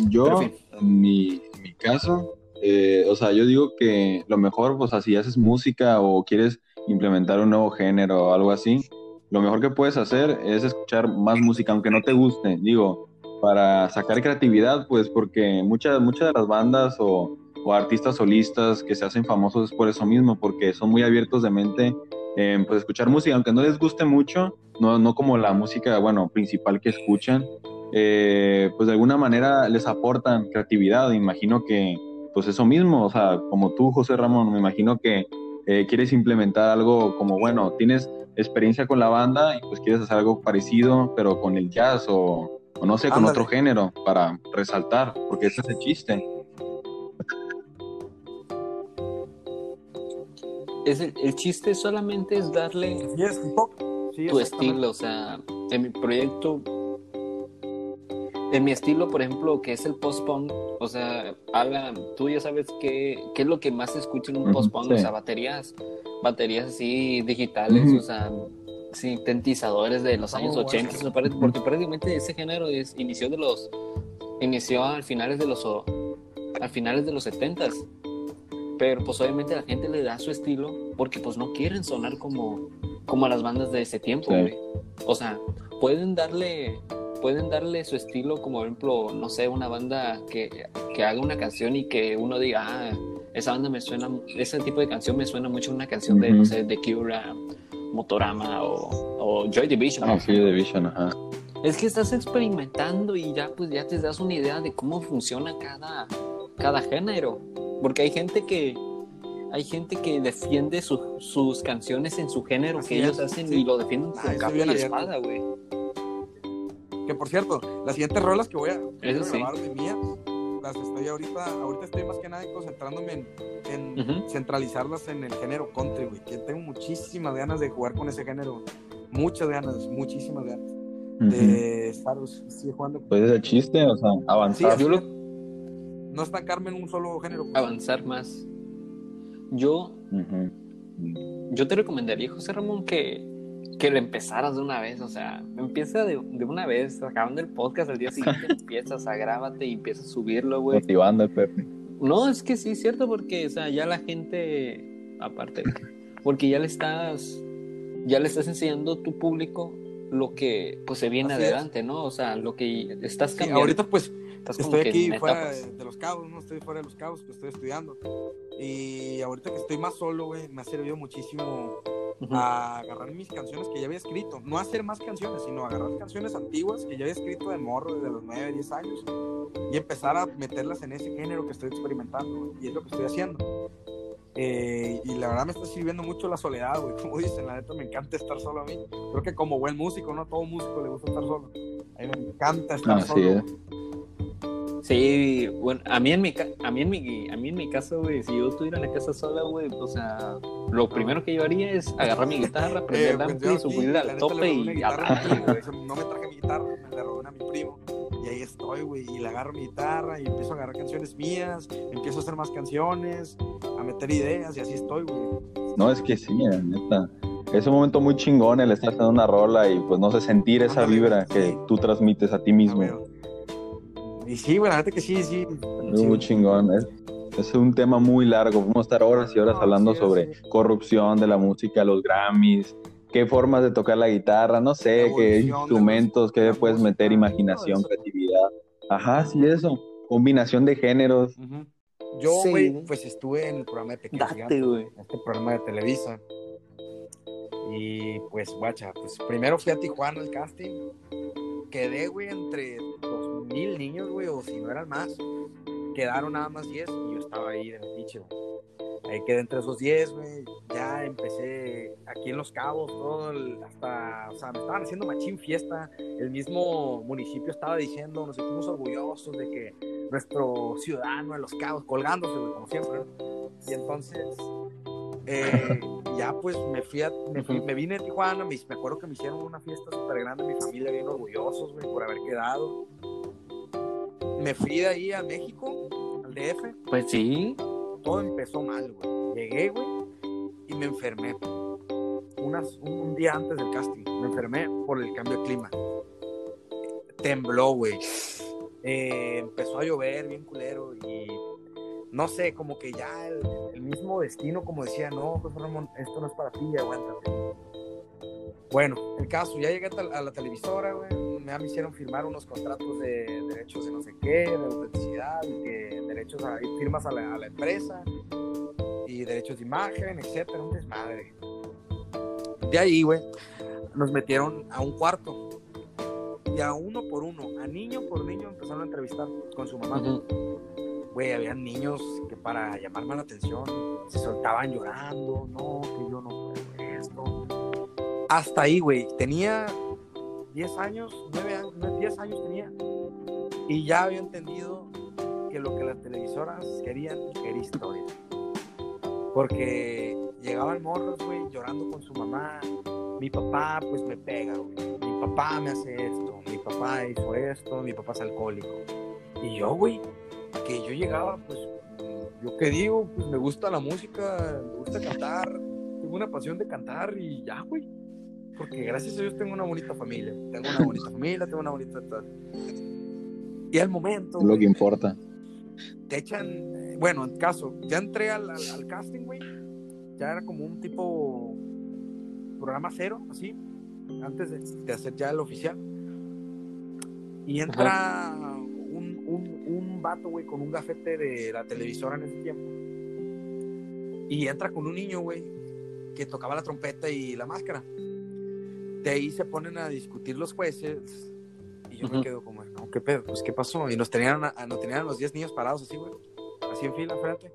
yo, Pero, en fin. en mi, en mi caso, eh, o sea, yo digo que lo mejor, pues, si haces música o quieres implementar un nuevo género o algo así, lo mejor que puedes hacer es escuchar más música, aunque no te guste, digo, para sacar creatividad, pues, porque muchas, muchas de las bandas o, o artistas solistas que se hacen famosos es por eso mismo, porque son muy abiertos de mente en pues, escuchar música, aunque no les guste mucho, no, no como la música, bueno, principal que escuchan, eh, pues de alguna manera les aportan creatividad. Imagino que, pues eso mismo, o sea, como tú, José Ramón, me imagino que eh, quieres implementar algo como, bueno, tienes experiencia con la banda y pues quieres hacer algo parecido, pero con el jazz o, o no sé, con Ándale. otro género para resaltar, porque ese es el chiste. Es el, el chiste solamente es darle Sí, es hip hop. Sí, tu estilo, o sea, en mi proyecto, en mi estilo, por ejemplo, que es el post-punk, o sea, Alan, tú ya sabes qué, qué es lo que más se escucha en un post-punk, sí. o sea, baterías, baterías así digitales, o sea, sintetizadores de los años Oh, 80, bueno. o sea, pare- porque prácticamente ese género es, inició de los, inició al finales de los, al finales de los 70 pero pues obviamente la gente le da su estilo porque pues no quieren sonar como, como a las bandas de ese tiempo, Sí. güey. O sea, pueden darle, pueden darle su estilo, como por ejemplo, no sé, una banda que, que haga una canción y que uno diga, ah, esa banda me suena, ese tipo de canción me suena mucho a una canción de, no sé, de Cure, Motorama o, o Joy Division. Ah, sí, ejemplo. Division, ajá. Es que estás experimentando y ya pues ya te das una idea de cómo funciona cada, cada género. Porque hay gente que hay gente que defiende su- sus canciones en su género Así que ellos hacen sí. y lo defienden Ah, con capa y espada, güey. Que por cierto, las siguientes rolas que voy a, que Eso voy a sí. grabar de mías, las estoy ahorita, ahorita estoy más que nada concentrándome en, centralizarlas en el género country, güey. Que tengo muchísimas ganas de jugar con ese género. Muchas ganas, muchísimas ganas. De estar sí, jugando. Pues es el chiste, o sea, avanzar. Sí, Yo lo No estancarme en un solo género. pues. avanzar más. Yo yo te recomendaría, José Ramón, que, que le empezaras de una vez, o sea, empieza de, de una vez, acabando el podcast, al día siguiente empiezas a grábate y empiezas a subirlo, güey. Motivando al Pepe. No, es que sí, es cierto, porque, o sea, ya la gente, aparte, porque ya le estás, ya le estás enseñando a tu público lo que, pues, se viene Así es. adelante, ¿no? O sea, lo que estás Sí, cambiando. ahorita pues estás estoy aquí fuera de, de los cabos, no estoy fuera de los cabos, pues estoy estudiando. Y ahorita que estoy más solo, güey, me ha servido muchísimo Ujú. a agarrar mis canciones que ya había escrito. No hacer más canciones, sino agarrar canciones antiguas que ya había escrito de morro desde los 9, 10 años y empezar a meterlas en ese género que estoy experimentando. güey, Y es lo que estoy haciendo. Eh, y la verdad me está sirviendo mucho la soledad, güey. Como dicen, la neta me encanta estar solo a mí. Creo que como buen músico, ¿no? Todo músico le gusta estar solo. A mí me encanta estar solo. es. Sí, bueno, a mí en mi ca- a mí en mi a mí en mi caso, güey, si yo estuviera en la casa sola, güey, o sea, lo primero que yo haría es agarrar mi guitarra, prender Eh, pues subirla la al tope y guitarra. No me traje mi guitarra, me la robé a mi primo. Y ahí estoy, güey. Y le agarro mi guitarra y empiezo a agarrar canciones mías, empiezo a hacer más canciones, a meter ideas y así estoy, güey. No, es que sí, la neta. Es un momento muy chingón el estar haciendo una rola y pues no sé, sentir esa vibra que tú transmites a ti Ah, mismo. Y sí, güey, la neta que sí, sí. Es muy chingón. Es, es un tema muy largo. Vamos a estar horas y horas No, hablando sí, sobre sí. corrupción de la música, los Grammys, qué formas de tocar la guitarra, no sé, qué instrumentos, qué puedes meter, imaginación, creatividad. Ajá, sí, eso. Combinación de géneros. Yo, Sí. güey, pues estuve en el programa de Date, güey. este programa de Televisa. Y pues, guacha, pues primero fui a Tijuana al casting. Quedé, güey, entre dos mil niños, güey, o si no eran más. Quedaron nada más 10 y yo estaba ahí de metiche. Ahí quedé entre esos 10, güey. Ya empecé aquí en Los Cabos, todo el- hasta, o sea, me estaban haciendo machín fiesta. El mismo municipio estaba diciendo, nos sentimos orgullosos de que nuestro ciudadano en Los Cabos, colgándose, güey, como siempre. Y entonces, eh, ya pues me fui, a- me, fui- me vine a Tijuana, me, me acuerdo que me hicieron una fiesta súper grande, mi familia bien orgullosos, güey, por haber quedado. Me fui de ahí a México, al DF, Pues sí. todo empezó mal, güey. Llegué, güey, y me enfermé. Unas, un, un día antes del casting, me enfermé por el cambio de clima. Tembló, güey. Eh, empezó a llover bien culero y no sé, como que ya el, el mismo destino, como decía, no, José Ramón, esto no es para ti, aguántate. Bueno, el caso, ya llegué a, la televisora, güey, me hicieron firmar unos contratos de derechos de no sé qué, de autenticidad, que derechos a, firmas a la, a la empresa, y derechos de imagen, etcétera, un desmadre. De ahí, güey, nos metieron a un cuarto, y a uno por uno, a niño por niño empezaron a entrevistar con su mamá Ujú. güey, había niños que para llamarme la atención se soltaban llorando, no, que yo no. Hasta ahí, güey, tenía 10 años, 9 años, no, 10 años tenía, y ya había entendido que lo que las televisoras querían era historia. Porque llegaban morros, güey, llorando con su mamá, mi papá pues me pega, güey, mi papá me hace esto, mi papá hizo esto, mi papá es alcohólico. Y yo, güey, que yo llegaba, pues, yo qué digo, pues me gusta la música, me gusta cantar, tengo una pasión de cantar y ya, güey. Porque gracias a Dios tengo una bonita familia, tengo una bonita familia, tengo una bonita... Y al momento, Es lo que güey, importa. te echan, eh, bueno, en caso, ya entré al, al- al casting, güey, ya era como un tipo programa cero, así, antes de, de hacer ya el oficial. Y entra un, un, un vato, güey, con un gafete de la televisora en ese tiempo. Y entra con un niño, güey, que tocaba la trompeta y la máscara. De ahí se ponen a discutir los jueces Y yo me quedo como, no, ¿qué pedo? Pues, ¿qué pasó? Y nos tenían, a, nos tenían los 10 niños parados así, güey. Así en fila, frente.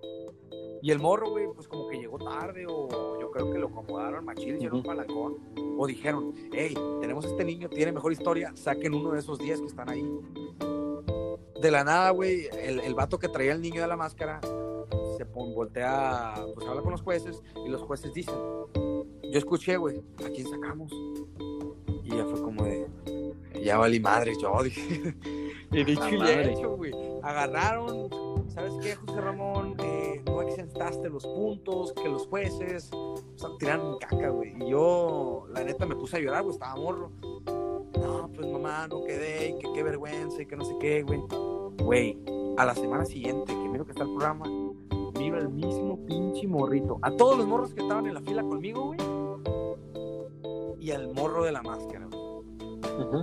Y el morro, güey, pues como que llegó tarde o yo creo que lo acomodaron machín, hicieron un Ujú. palancón. O dijeron, hey, tenemos este niño, tiene mejor historia, saquen uno de esos 10 que están ahí. De la nada, güey, el, el vato que traía el niño de la máscara se voltea, pues habla con los jueces y los jueces dicen, yo escuché, güey, ¿a quién sacamos? Y ya fue como de, ya valí madre, yo dije. y dicho y hecho, güey. Agarraron, ¿sabes qué, José Ramón? Eh, no exentaste los puntos, que los jueces, o sea, tiraron caca, güey. Y yo, la neta, me puse a llorar, güey, estaba morro. No, pues mamá, no quedé, y que qué vergüenza, y que no sé qué, güey. Güey, a la semana siguiente, que miro que está el programa, miro el mismo pinche morrito. A todos los morros que estaban en la fila conmigo, güey. Y al morro de la máscara,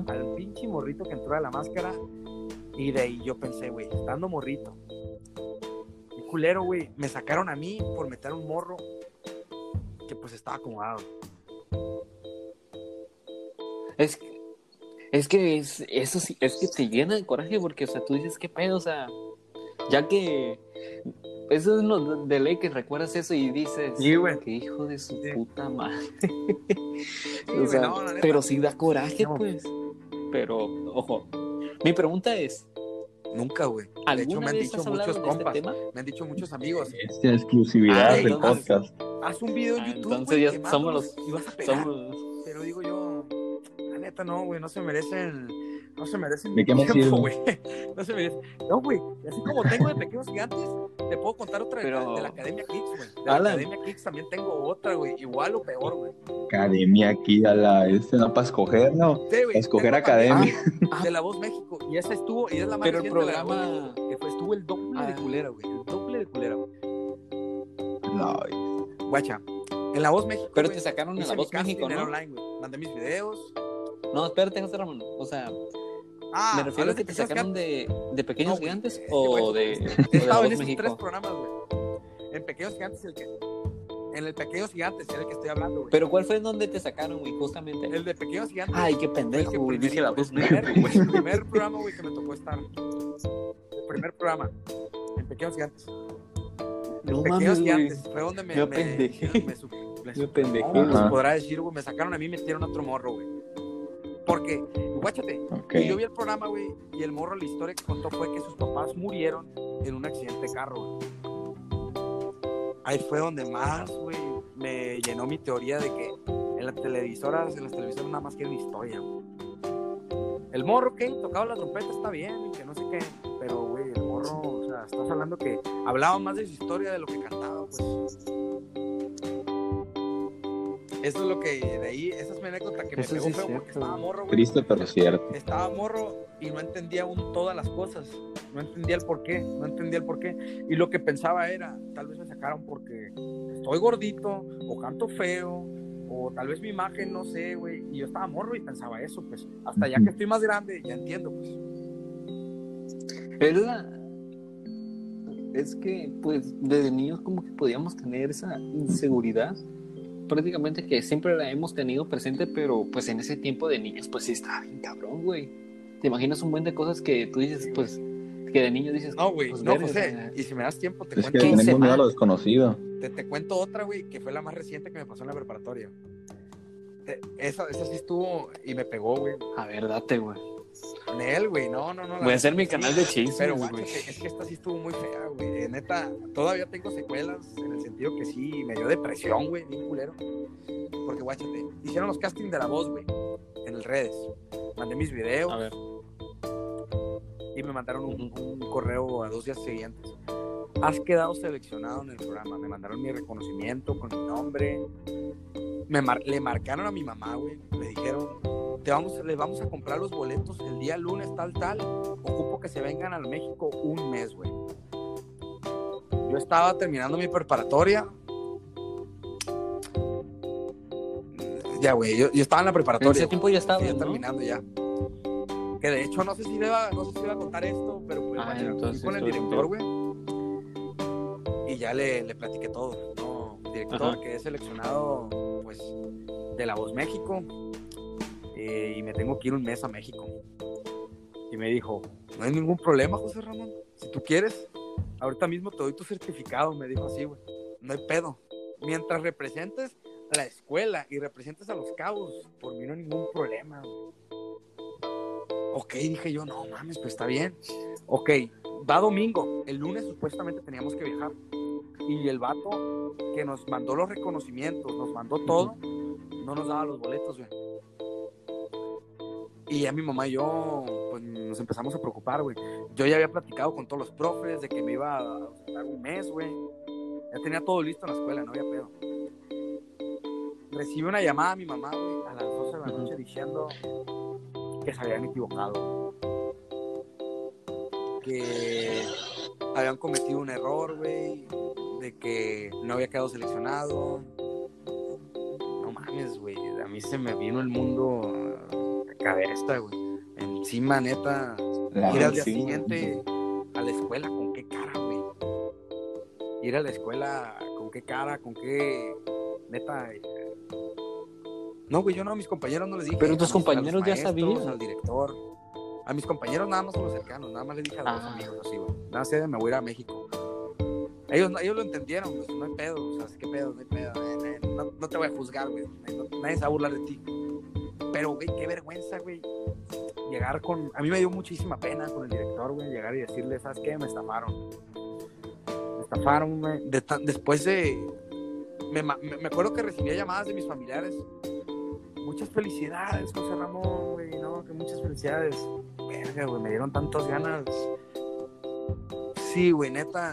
al pinche morrito que entró a la máscara. Y de ahí yo pensé, güey, estando morrito. Qué culero, güey. Me sacaron a mí por meter un morro que pues estaba acomodado. Es que, es que es, eso sí, es que te llena de coraje porque, o sea, tú dices, ¿qué pedo? O sea, ya que eso es lo de ley que recuerdas eso y dices, Sí, güey. qué hijo de su Sí. puta madre. o sea, no, pero sí da coraje, No. pues. Pero, ojo, mi pregunta es, Nunca, güey. De hecho, ¿alguna me han dicho muchos este compas, tema? me han dicho muchos amigos. Es la exclusividad Ah, del entonces- podcast. Haz un video en Ah, YouTube, entonces güey, ya somos y vas a pegar. Somos... Pero digo yo, la neta no, güey, no se merecen, no se merecen ¿De qué me tiempo, sirve? güey. No se merecen. No, güey, y así como tengo de pequeños gigantes, te puedo contar otra de- Pero- de la Academia Kicks, güey. De la. Academia Kicks también tengo otra, güey, igual o peor, güey. Academia aquí a la este no para escoger, ¿no? Sí, güey, Para escoger tengo también academia. De la Voz México, y esa estuvo, y es la más Pero el reciente de la Voz programa- que fue, estuvo el doble de Ah. culera, güey, el doble de culera, güey. No, Guacha, en la Voz México, Pero güey, te sacaron en la voz México, ¿no? online, güey. Mandé mis videos. No, espérate, José Ramón. O sea, Ah, me refiero a que te sacaron de, de Pequeños No, Gigantes o güey, de, He o de estado en esos tres programas, güey. En Pequeños Gigantes, el que. En el Pequeños Gigantes, es el que estoy hablando, güey. Pero ¿cuál fue donde te sacaron, güey? Justamente. El de Pequeños Gigantes. Ay, qué pendejo, que güey. primerito, Dije la güey, Voz el primer, el programa, güey, que me tocó estar. El primer programa. En Pequeños Gigantes. En No Pequeños mames. Gigantes. Fue donde me. Me me, me, me Me pues, Ajá. podrá decir, güey. Me sacaron a mí y metieron otro morro, güey. Porque, guáchate, ok. y yo vi el programa, güey, y el morro, la historia que contó fue que sus papás murieron en un accidente de carro, güey. Ahí fue donde más, güey, me llenó mi teoría de que en las televisoras, en las televisoras nada más quieren historia, güey. El morro, que tocaba la trompeta, está bien, y que no sé qué, pero, güey, el morro, o sea, estás hablando que hablaba más de su historia de lo que cantaba, pues. Eso es lo que, de ahí, esa es mi anécdota que me Eso pegó sí es feo porque cierto, estaba güey. morro, güey Triste pero cierto. estaba morro y no entendía aún todas las cosas. No entendía el por qué, no entendía el por qué. Y lo que pensaba era, tal vez me sacaron porque estoy gordito, o canto feo, o tal vez mi imagen, no sé, güey. Y yo estaba morro y pensaba eso, pues. Hasta ya que estoy más grande, ya entiendo, pues. Es la... Es que, pues, desde niños como que podíamos tener esa inseguridad. Prácticamente que siempre la hemos tenido presente, pero pues en ese tiempo de niños, pues sí estaba bien cabrón, güey. Te imaginas un buen de cosas que tú dices, pues, que de niño dices, No, güey, pues, no, José. Y si me das tiempo, te Es que cuento, ¿Qué hice tenemos miedo a lo desconocido. te, te cuento otra, güey, que fue la más reciente que me pasó en la preparatoria. Eh, Esa, esa sí estuvo y me pegó, güey. A ver, date, güey. Nel, güey, no, no, no. Voy a hacer mi neta, canal de chismes, Pero güey. es que esta sí estuvo muy fea, güey. Neta, todavía tengo secuelas en el sentido que sí, me dio depresión, güey, bien culero. Porque guáchate, hicieron los castings de la voz, güey, en el redes. Mandé mis videos A ver. y me mandaron un, un correo a dos días siguientes. Has quedado seleccionado en el programa. Me mandaron mi reconocimiento con mi nombre. Me mar- le marcaron a mi mamá, güey. Le dijeron, te vamos, le vamos a comprar los boletos el día lunes tal, tal. Ocupo que se vengan al México un mes, güey. Yo estaba terminando mi preparatoria. Ya, güey, yo, yo estaba en la En preparatoria. ese tiempo ya estaba, ya ¿no? terminando ya. Que de hecho no sé si deba, no sé si iba a contar esto, pero pues Ah, vaya, entonces con el director, güey. Y ya le, le platiqué todo, ¿no? Director Ajá. que es seleccionado, pues, de La Voz México. eh, y me tengo que ir un mes a México. Y me dijo, no hay ningún problema, José Ramón. Si tú quieres, ahorita mismo te doy tu certificado. Me dijo así, güey. No hay pedo. Mientras representes a la escuela y representes a los cabos, por mí no hay ningún problema. güey. Ok, dije yo, no mames, pues está bien. Ok, va domingo. El lunes supuestamente teníamos que viajar. Y el vato que nos mandó los reconocimientos, nos mandó todo, no nos daba los boletos, güey. Y ya mi mamá y yo, pues nos empezamos a preocupar, güey. Yo ya había platicado con todos los profes de que me iba a dar un mes, güey. Ya tenía todo listo en la escuela, no había pedo. Recibe una llamada a mi mamá, güey, a las 12 de la noche diciendo que se habían equivocado. Que habían cometido un error, güey. De que no había quedado seleccionado. No mames, güey. A mí se me vino el mundo de cabeza, güey. Encima, neta. Ir al día Sí. siguiente a la escuela, ¿con qué cara, güey? Ir a la escuela, ¿con qué cara? ¿Con qué. Neta. No, güey, yo no a mis compañeros no les dije. Pero a tus a los compañeros ya maestros, sabían. Al director. A mis compañeros nada más a los cercanos, nada más les dije a los Ah. amigos así, güey. Nada sé, me voy a ir a México. Ellos, ellos lo entendieron, pues, no hay pedo, o sea, qué pedo, no hay pedo, eh, eh, no, no te voy a juzgar, güey, no- nadie se va a burlar de ti. Pero, güey, qué vergüenza, güey, llegar con, a mí me dio muchísima pena con el director, güey, llegar y decirle, ¿sabes qué? Me estafaron. Me estafaron, güey. De después de, me, me, me acuerdo que recibía llamadas de mis familiares. Muchas felicidades, José Ramón, güey, no, que muchas felicidades. Verga, güey, me dieron tantas ganas. Sí, güey, neta,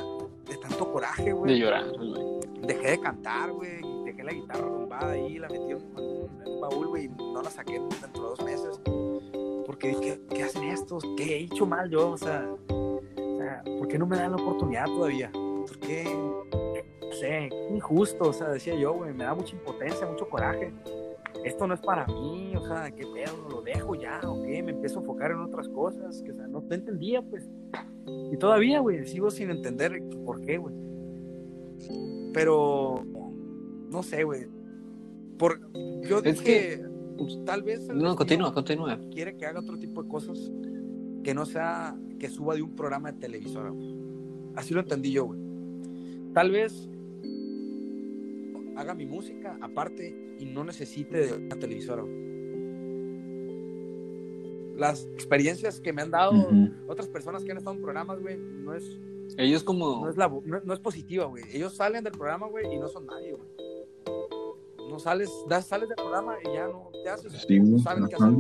de tanto coraje, güey. De llorar, güey. Dejé de cantar, güey. Dejé la guitarra rumbada ahí, la metí en un, baúl, güey, y no la saqué dentro de dos meses. Porque dije, ¿qué hacen estos? ¿Qué he hecho mal yo? O sea, o sea, ¿por qué no me dan la oportunidad todavía? ¿Por qué? No sé, qué injusto, o sea, decía yo, güey, me da mucha impotencia, mucho coraje. Esto no es para mí, o sea, ¿qué pedo? ¿Lo dejo ya o qué? Me empiezo a enfocar en otras cosas que, o sea, no, no entendía, pues. Y todavía, güey, sigo sin entender por qué, güey. Pero, no sé, güey. Por, yo Es dije, tal vez No, continúa, continúa. quiere que haga otro tipo de cosas que no sea que suba de un programa de televisora. güey. Así lo entendí yo, güey. Tal vez haga mi música aparte y no necesite de una televisora. Las experiencias que me han dado otras personas que han estado en programas, güey, no es, Ellos como... no es, la, no, no es positiva, güey. Ellos salen del programa, güey, y no son nadie, güey. No sales, das, sales del programa y ya no te haces. Sí, no saben qué hacer.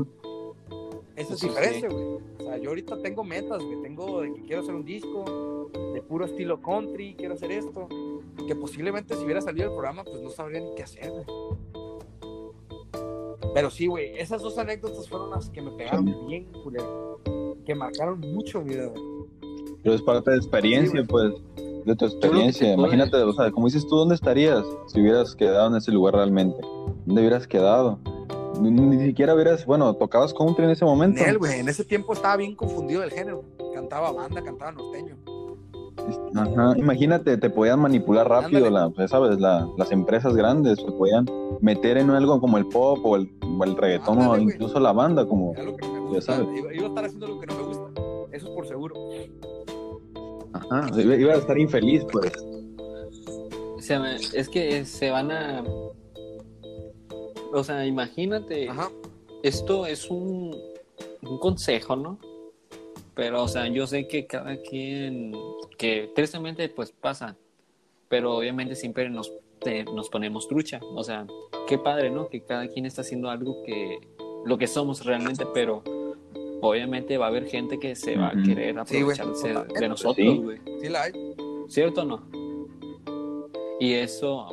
Esa es Eso diferencia, güey. O sea, yo ahorita tengo metas, güey. Tengo de que quiero hacer un disco de puro estilo country, quiero hacer esto. Que posiblemente si hubiera salido el programa, pues no sabría ni qué hacer, güey. Pero sí, güey, esas dos anécdotas fueron las que me pegaron Sí. bien, culero. Que marcaron mucho mi vida, güey. Pero es parte de experiencia, Sí, pues, de tu experiencia. Imagínate, o sea, como dices tú, ¿dónde estarías si hubieras quedado en ese lugar realmente? ¿Dónde hubieras quedado? Ni, ni siquiera hubieras, bueno, tocabas country en ese momento. En él, güey, en ese tiempo estaba bien confundido el género. Cantaba banda, cantaba norteño. Ajá, imagínate, te podían manipular rápido, la, pues, sabes, la- las empresas grandes te podían meter en algo como el pop o el, o el reggaetón Ándale, o güey. incluso la banda, como, Ya sabes. Iba, iba a estar haciendo lo que no me gusta. Eso es por seguro. ajá, iba iba a estar infeliz, pues. se me- es que se van a... O sea, imagínate, Ajá. esto es un, un consejo, ¿no? Pero, o sea, yo sé que cada quien, que tristemente pues pasa, pero obviamente siempre nos, te- nos ponemos trucha. O sea, qué padre, ¿no? Que cada quien está haciendo algo que, lo que somos realmente, pero obviamente va a haber gente que se va a querer Sí, güey, aprovecharse de nosotros, Sí. güey. Sí la hay. ¿Cierto o no? Y eso,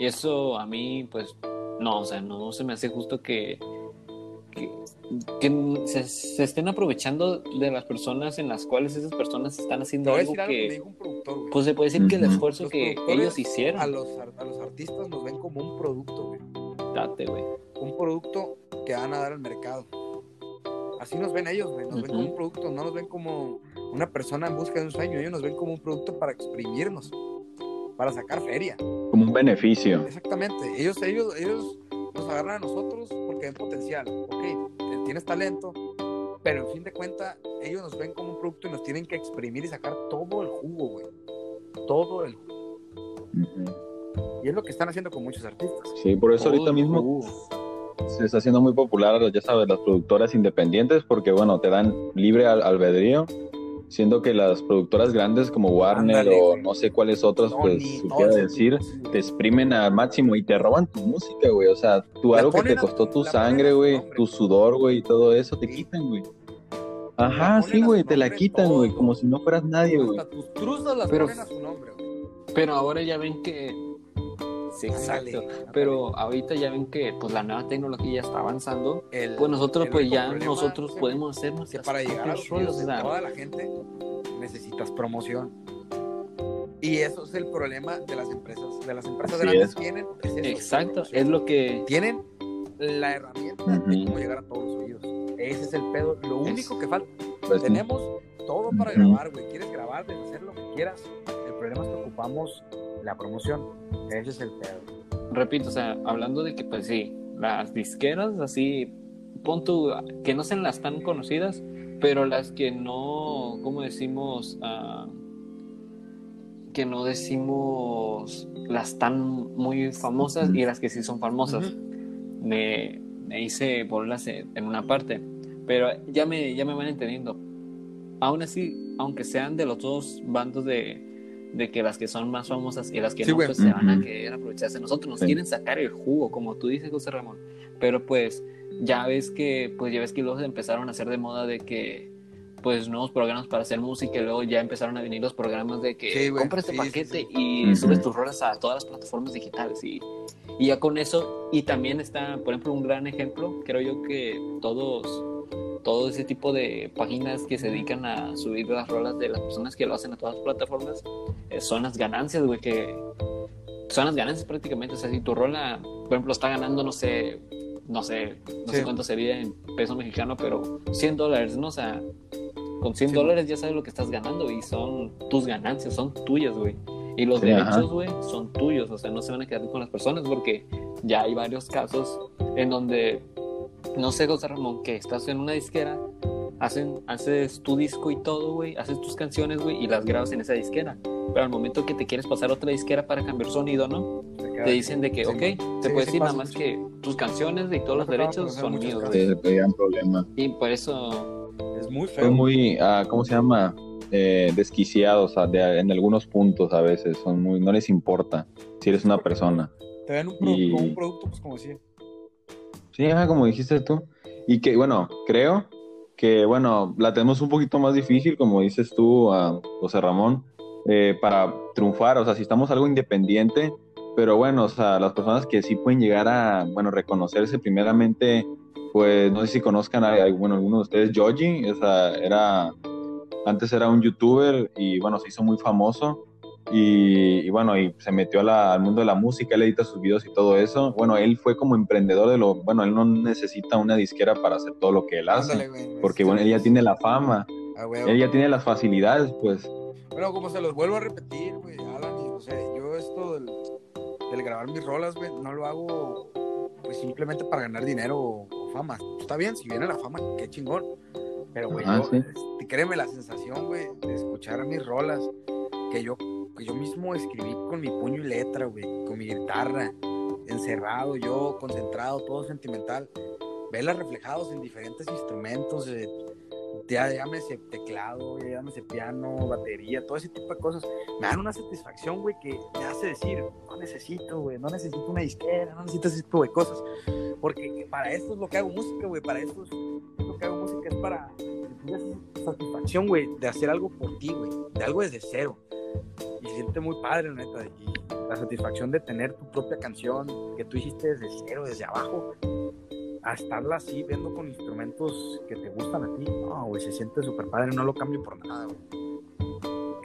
y eso a mí, pues, no, o sea, no se me hace justo que, que, que se, se estén aprovechando de las personas en las cuales esas personas están haciendo algo decir algo que me que, dijo un productor, güey. pues se puede decir que el esfuerzo Los que ellos hicieron, a los, a los artistas nos ven como un producto, güey. date, güey. Un producto que van a dar al mercado. Así nos ven ellos, güey. Nos ven Ujú. como un producto, no nos ven como una persona en busca de un sueño. Ellos nos ven como un producto para exprimirnos, para sacar feria. Como un beneficio. Exactamente. Ellos, ellos, ellos nos agarran a nosotros porque ven potencial. Ok, tienes talento, Pero en fin de cuentas, ellos nos ven como un producto y nos tienen que exprimir y sacar todo el jugo, güey. Todo el jugo. Y es lo que están haciendo con muchos artistas. Sí, por eso Todo ahorita mismo jugo. se está haciendo muy popular, ya sabes, las productoras independientes porque, bueno, te dan libre al- albedrío, siendo que las productoras grandes como Warner Ándale, o no sé cuáles otras, pues, todo quiera ese decir, te exprimen al máximo y te roban tu música, güey. O sea, tú La algo que te a- costó tu sangre, güey, tu sudor, güey, y todo eso, te Sí. quitan, güey. Ajá, sí, güey, te la quitan, güey, como si no fueras nadie, güey. Pero- ponen a su nombre, güey. Pero ahora ya ven que. Sí, exacto. ándale. Pero ahorita ya ven que pues la nueva tecnología ya está avanzando. El- Pues nosotros, el pues ya nosotros podemos hacer que para llegar a los oídos de toda la gente necesitas promoción. Y eso es el problema de las empresas. De las empresas Así grandes es. tienen es eso, Exacto, es lo que. tienen la herramienta de Ujú. cómo llegar a todos los oídos. Ese es el pedo. Lo Es- único que falta. Pues, sí. Tenemos todo para Ujú. grabar, güey. Quieres grabar, hacer lo que quieras. El problema es que ocupamos la promoción. Ese es el pedo. repito, o sea, hablando de que, pues sí, las disqueras, así, pon tú, que no sean las tan conocidas, pero las que no, ¿cómo decimos? Ah, que no decimos las tan muy famosas y las que sí son famosas. Me, me hice bolas en una parte, pero ya me, ya me van entendiendo. Aún así, aunque sean de los dos bandos de, de que las que son más famosas y las que Sí, no, pues se van a querer aprovecharse de nosotros, nos Sí. quieren sacar el jugo, como tú dices, José Ramón. Pero pues ya ves que, pues ya ves que luego se empezaron a hacer de moda de que pues nuevos programas para hacer música y luego ya empezaron a venir los programas de que Sí, güey. compra este Sí, paquete sí. y Ujú. subes tus rolas a todas las plataformas digitales y, y ya con eso y también está por ejemplo un gran ejemplo creo yo que todos todo ese tipo de páginas que se dedican a subir las rolas de las personas que lo hacen a todas las plataformas eh, son las ganancias güey que son las ganancias prácticamente o sea si tu rola por ejemplo está ganando no sé no sé no Sí. sé cuánto sería en peso mexicano pero 100 dólares no o sea con 100 Sí, dólares ya sabes lo que estás ganando y son tus ganancias, son tuyas, güey. Y los Sí, derechos, güey, son tuyos, o sea, no se van a quedar con las personas porque ya hay varios casos en donde, no sé, José Ramón, que estás en una disquera, hacen, haces tu disco y todo, güey, haces tus canciones, güey, y las grabas en esa disquera. Pero al momento que te quieres pasar a otra disquera para cambiar sonido, ¿no? Te dicen de que, Sí, ok, man. te Sí, puedes sí decir nada más mucho. que tus canciones y todos los derechos son míos, te pegan problemas. Y por eso Es muy Fue feo. muy, ah, ¿cómo se llama? Eh, desquiciados de- en algunos puntos a veces. Son muy, no les importa si eres una persona. Te ven un pro- Y- un producto, pues como decía. Sí, como dijiste tú. Y que, bueno, creo que, bueno, la tenemos un poquito más difícil, como dices tú, ah, José Ramón, eh, para triunfar. O sea, si estamos algo independiente, pero bueno, o sea, las personas que sí pueden llegar a, bueno, reconocerse primeramente, pues no sé si conozcan a, a- bueno, alguno de ustedes, Joji, o sea, era, antes era un youtuber y, bueno, se hizo muy famoso. Y, y bueno, y se metió a la- al mundo de la música, él edita sus videos y todo eso. Bueno, él fue como emprendedor de lo, bueno, él no necesita una disquera para hacer todo lo que él hace, Ándale, güey. porque bueno, él ya tiene la fama, Ah, güey, él ya tiene las facilidades, pues. Bueno, como se los vuelvo a repetir, güey, Alan, y, o sea, yo esto del, del grabar mis rolas, güey, no lo hago pues simplemente para ganar dinero o, o fama. Está bien, si viene la fama, qué chingón. Pero, güey, Ah, yo, sí. este, créeme la sensación, güey, de escuchar mis rolas que yo, yo mismo escribí con mi puño y letra, güey, con mi guitarra, encerrado, yo concentrado, todo sentimental, verlas reflejados en diferentes instrumentos, eh, ya llámese teclado, ya llámese piano, batería, todo ese tipo de cosas, me dan una satisfacción, güey, que me hace decir, no necesito, güey, no necesito una disquera, no necesito ese tipo de cosas, porque para esto es lo que hago música, güey, para esto es, es lo que hago música, es para satisfacción, güey, de hacer algo por ti, güey, de algo desde cero, y se siente muy padre, neta, y la satisfacción de tener tu propia canción que tú hiciste desde cero, desde abajo, a estarla así viendo con instrumentos que te gustan a ti, no, güey, se siente súper padre, no lo cambio por nada, güey.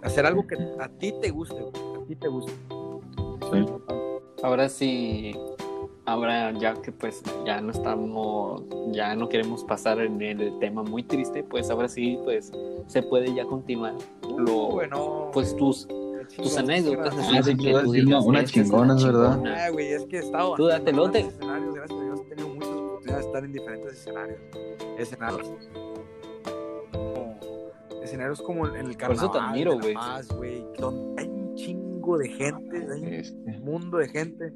Hacer algo que a ti te guste, güey, a ti te guste. Sí. Ahora sí, ahora ya que pues ya no estamos, ya no queremos pasar en el tema muy triste, pues ahora sí, pues se puede ya continuar lo, bueno, pues tus, tus anécdotas. Ah, unas "Esta es la chingonas, ¿verdad?" chingona". Ah, güey, es que he estado Tú date lote. escenarios, gracias a Dios he tenido muchas oportunidades de estar en diferentes escenarios. Escenarios. escenarios como en el Por eso carnaval, te admiro, de La güey. Hay un chingo de gente, hay un Este, mundo de gente.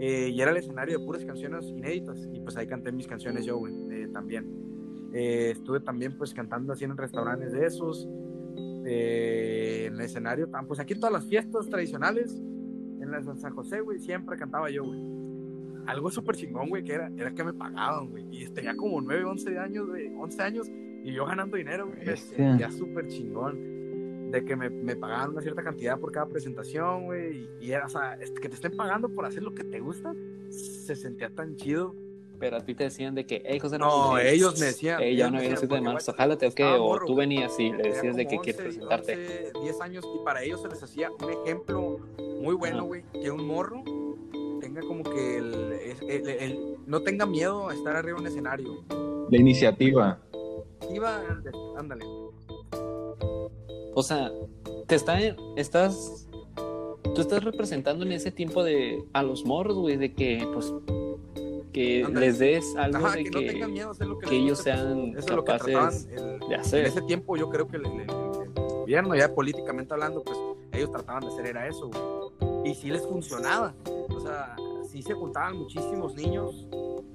Eh, y era el escenario de puras canciones inéditas. Y pues ahí canté mis canciones yo, güey, eh, también. Eh, estuve también pues cantando así en restaurantes de esos. eh, en el escenario, pues aquí en todas las fiestas tradicionales, en las de San José, güey, siempre cantaba yo, güey. Algo súper chingón, güey, que era, era que me pagaban, güey. Y tenía como 9, 11 años, güey, 11 años, y yo ganando dinero, güey. Sentía súper chingón de que me, me pagaban una cierta cantidad por cada presentación, güey. Y, y era, o sea, que te estén pagando por hacer lo que te gusta, se sentía tan chido. Pero a ti te decían de que, hey, José No, Ramón, ellos me decían, Hey, ellos ya me no vienes decían, de marzo, jálate o qué, estaba o tú venías y le decías de que quieres 11, presentarte. 11, 10 años y para ellos se les hacía un ejemplo muy bueno, güey, que un morro tenga como que el, el- el- el- no tenga miedo a estar arriba de un escenario. la iniciativa. Iba, ándale. O sea, te está, estás, tú estás representando en ese tiempo de a los morros, güey, de que, pues, que les des algo Ajá, de que, que, no tengan miedo a hacer lo que, que les ellos pues, sean eso es lo que capaces de en hacer. ese tiempo yo creo que el, el- el- el gobierno, ya políticamente hablando, pues ellos trataban de hacer era eso, güey. Y sí les funcionaba. O sea, sí se juntaban muchísimos niños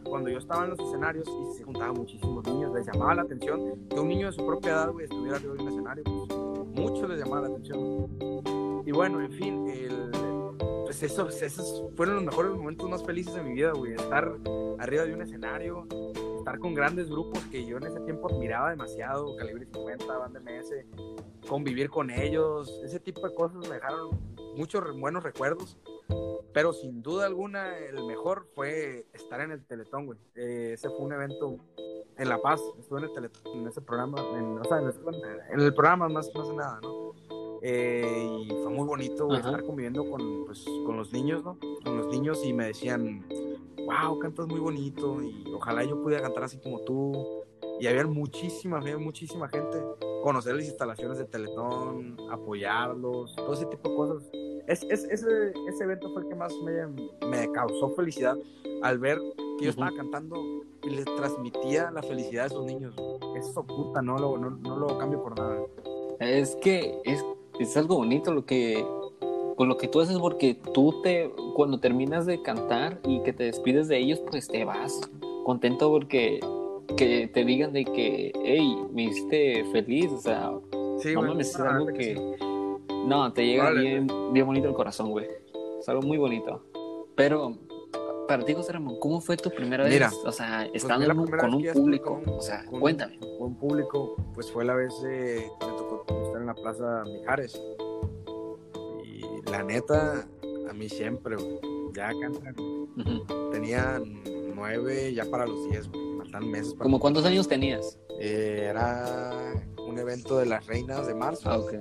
cuando yo estaba en los escenarios y sí se juntaban muchísimos niños. Les llamaba la atención que un niño de su propia edad, güey, estuviera arriba de un escenario. Pues, mucho les llamaba la atención. Y bueno, en fin, el, pues esos, esos fueron los mejores momentos más felices de mi vida, güey. Estar arriba de un escenario, estar con grandes grupos que yo en ese tiempo admiraba demasiado, Calibre 50, Banda MS, convivir con ellos, ese tipo de cosas me dejaron muchos buenos recuerdos. Pero sin duda alguna, el mejor fue estar en el Teletón, güey. Eh, ese fue un evento en La Paz. Estuve en el Teletón, en ese programa, en, o sea, en, el- en el programa más, más nada, ¿no? Eh, y fue muy bonito güey, estar conviviendo con, pues, con los niños, ¿no? Con los niños y me decían, wow, cantas muy bonito y ojalá yo pudiera cantar así como tú. Y había muchísima, había muchísima gente. Conocer las instalaciones de Teletón, apoyarlos, todo ese tipo de cosas. Es, es- ese, ese evento fue el que más me, me causó felicidad al ver que yo estaba cantando y les transmitía la felicidad a esos niños. Eso puta, no lo, no, no lo cambio por nada. Es que es, es algo bonito lo que con lo que tú haces porque tú te cuando terminas de cantar y que te despides de ellos pues te vas contento porque que te digan de que hey me hiciste feliz o sea Sí, no mames es Ah, algo que sí. no te llega Órale, bien bien bonito el corazón güey. Es algo muy bonito. Pero para ti José Ramón ¿cómo fue tu primera Mira, vez o sea pues, estando primera con un público con o sea con cuéntame. con un público, pues fue la vez eh, me la Plaza Mijares. Y la neta, a mí siempre, güey. Ya cantan. Ujú. Tenían nueve, ya para los diez, güey. Faltan meses para. ¿Cómo cuántos años tenías? Eh, era un evento de las reinas de marzo. ah ok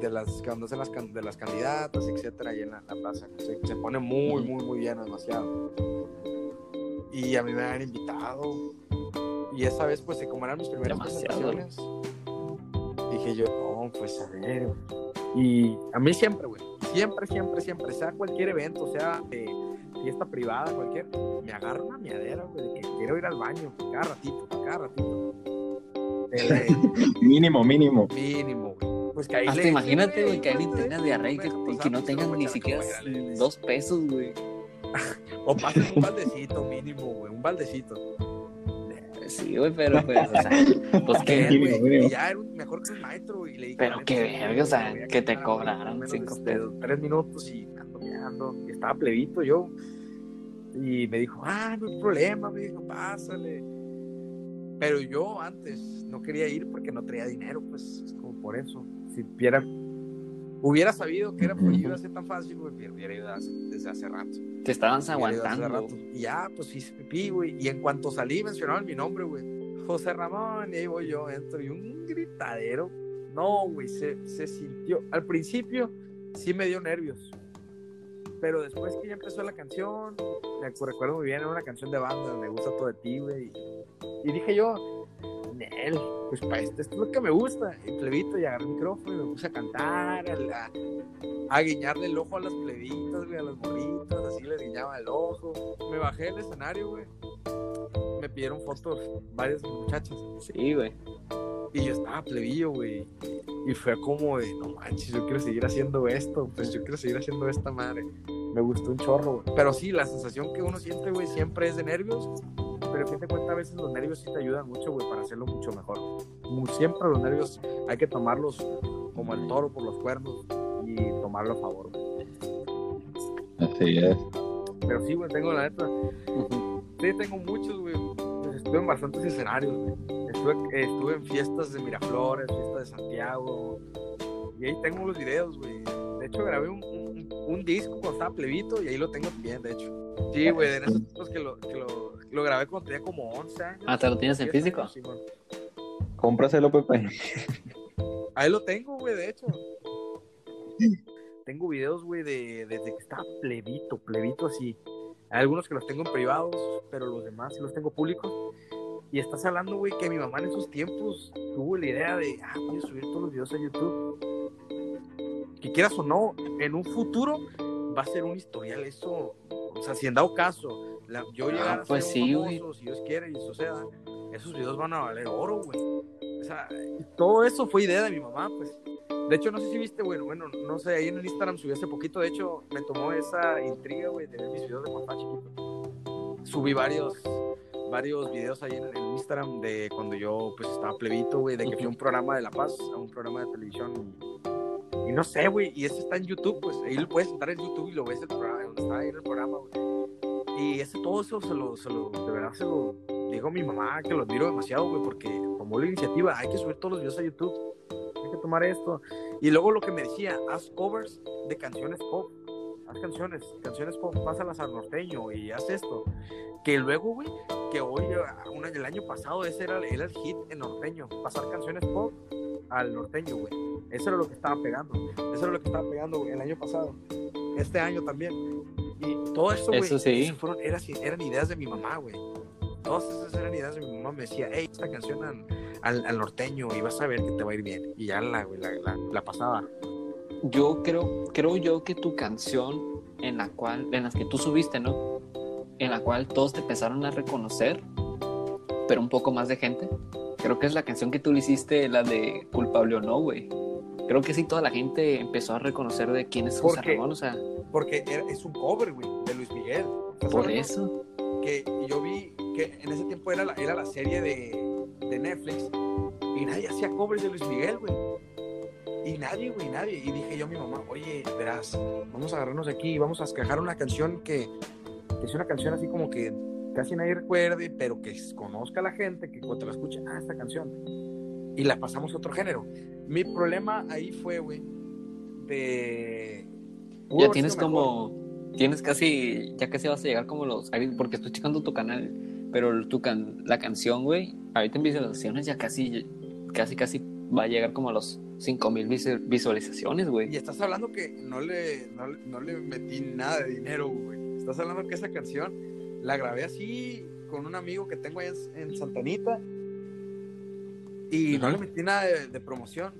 de las cuando hacen las de las candidatas, etcétera, y en la, la plaza. Se, se pone muy, muy, muy lleno, demasiado. Y a mí me habían invitado. Y esa vez, pues, como eran mis primeras Demasiado. presentaciones, dije yo, no, pues a ver. Y a mí siempre, güey, siempre, siempre, siempre, sea cualquier evento, sea fiesta privada, cualquier, me agarra una miadera, güey, de que quiero ir al baño, cada ratito, cada ratito. Eh, Mínimo, mínimo. mínimo, güey. Pues que ahí Hasta le- imagínate, güey, que alguien ¿cuánto tenga diarrea y que, Bueno, pues, y que no tengan ni siquiera dos pesos, güey. O pasen un baldecito mínimo, güey, un baldecito. Sí, güey, pero pues, o sea, pues ¿Qué, güey? ya era un mejor que un maestro, güey. y le dije, Pero "La qué verga, o sea, que te menos, cinco este, pesos. Tres minutos y ando meando, y estaba plebito yo. Y me dijo, ah, no hay problema, me dijo, pásale. Pero yo antes no quería ir porque no traía dinero, pues, es como por eso. Si hubiera, hubiera sabido que era iba a ser tan fácil, güey, hubiera ido desde hace rato. Te estaban aguantando. rato. Y ya, pues hice pipí, güey. Y en cuanto salí, mencionaban mi nombre, güey. José Ramón, y ahí voy yo, entro. Y un gritadero. No, güey, se, se sintió. Al principio sí me dio nervios. Pero después que ya empezó la canción, me recuerdo muy bien, era una canción de banda, me gusta todo de ti, güey. Y dije yo, Pues para esto, esto es lo que me gusta. Y plebito, y agarré el micrófono y me puse a cantar, a, guiñarle el ojo a las plebitas, güey, a las morritas, así les guiñaba el ojo. Me bajé del escenario, güey. Me pidieron fotos varias muchachas. Sí, güey. Y yo estaba plebillo, güey. Y fue como de, no manches, yo quiero seguir haciendo esto. Pues yo quiero seguir haciendo esta madre. Me gustó un chorro, güey. Pero sí, la sensación que uno siente, güey, siempre es de nervios. Pero a fin de cuentas, a veces los nervios sí te ayudan mucho, güey, para hacerlo mucho mejor. Como siempre, los nervios hay que tomarlos como el toro por los cuernos y tomarlo a favor, güey. Así es. Pero sí, güey, tengo la neta. Sí, tengo muchos, güey. Pues estuve en bastantes escenarios, güey. Estuve, estuve en fiestas de Miraflores, fiestas de Santiago. Y ahí tengo los videos, güey. De hecho, grabé un, un, un disco cuando estaba plebito y ahí lo tengo bien, de hecho. Sí, güey, en esos tiempos que lo, que lo, lo grabé cuando tenía como 11 años. Ah, ¿te lo tienes en 10 físico? años. Cómpraselo, Pepe. Ahí lo tengo, güey, de hecho. Tengo videos, güey, de, desde que estaba plebito, plebito así. Hay algunos que los tengo en privados, pero los demás sí los tengo públicos. Y estás hablando, güey, que mi mamá en esos tiempos tuvo la idea de, ah, voy a subir todos los videos a YouTube. Que quieras o no, en un futuro va a ser un historial eso. O sea, si en dado caso, la- yo llegar a pues ser sí, famoso, si Dios quiere y suceda, esos videos van a valer oro, güey. O sea, todo eso fue idea de mi mamá, pues. De hecho, no sé si viste, bueno, bueno, no sé, ahí en el Instagram subí hace poquito, de hecho, me tomó esa intriga, güey, de ver mis videos de estaba chiquito. Subí varios, varios videos ahí en el Instagram de cuando yo, pues, estaba plebito, güey, de que fui a un programa de La Paz, a un programa de televisión. Y, y no sé, güey, y ese está en YouTube, pues, ahí lo puedes entrar en YouTube y lo ves el programa, donde está ahí en el programa, güey. Y ese, todo eso se lo, se lo, de verdad se lo digo a mi mamá, que lo admiro demasiado, güey, porque tomó la iniciativa, hay que subir todos los videos a YouTube hay que tomar esto. Y luego lo que me decía, haz covers de canciones pop. Haz canciones, canciones pop, pásalas al norteño y haz esto. Que luego, güey, que hoy, ah, un año- el año pasado, ese era, era el hit en norteño. Pasar canciones pop al norteño, güey. Eso era lo que estaba pegando. Eso era lo que estaba pegando, güey, el año pasado. Este año también. Y todo eso, güey, Eso sí. eso fueron, eran, eran ideas de mi mamá, güey. Todas esas eran ideas de mi mamá. Me decía, hey, esta canción al, al, al norteño y vas a ver que te va a ir bien. Y ya la, güey, la, la, la pasaba. Yo creo, creo yo que tu canción en la cual, en las que tú subiste, ¿no? En la cual todos te empezaron a reconocer, pero un poco más de gente. Creo que es la canción que tú le hiciste, la de culpable o no, güey. Creo que sí, toda la gente empezó a reconocer de quién es José Porque- Ramón, o sea, Porque es un cover, güey, de Luis Miguel. ¿Estás por hablando? eso. Que yo vi que en ese tiempo era la, era la serie de, de Netflix y nadie hacía covers de Luis Miguel, güey. Y nadie, güey, nadie. Y dije yo a mi mamá, oye, verás, vamos a agarrarnos de aquí y vamos a escajar una canción que, que es una canción así como que casi nadie recuerde, pero que conozca a la gente, que cuando la escuche, ah, esta canción. Y la pasamos a otro género. Mi problema ahí fue, güey, de... pudo Ya tienes mejor. como, tienes casi, ya casi vas a llegar como los, ahí- porque estoy checando tu canal, pero tu can, la canción, güey, ahorita en visualizaciones ya casi, casi, casi va a llegar como a los 5000 visu- visualizaciones, güey. Y estás hablando que no le, no, le- no le metí nada de dinero, güey. Estás hablando que esa canción la grabé así con un amigo que tengo allá en, en Santa Y no le metí nada de, de promoción.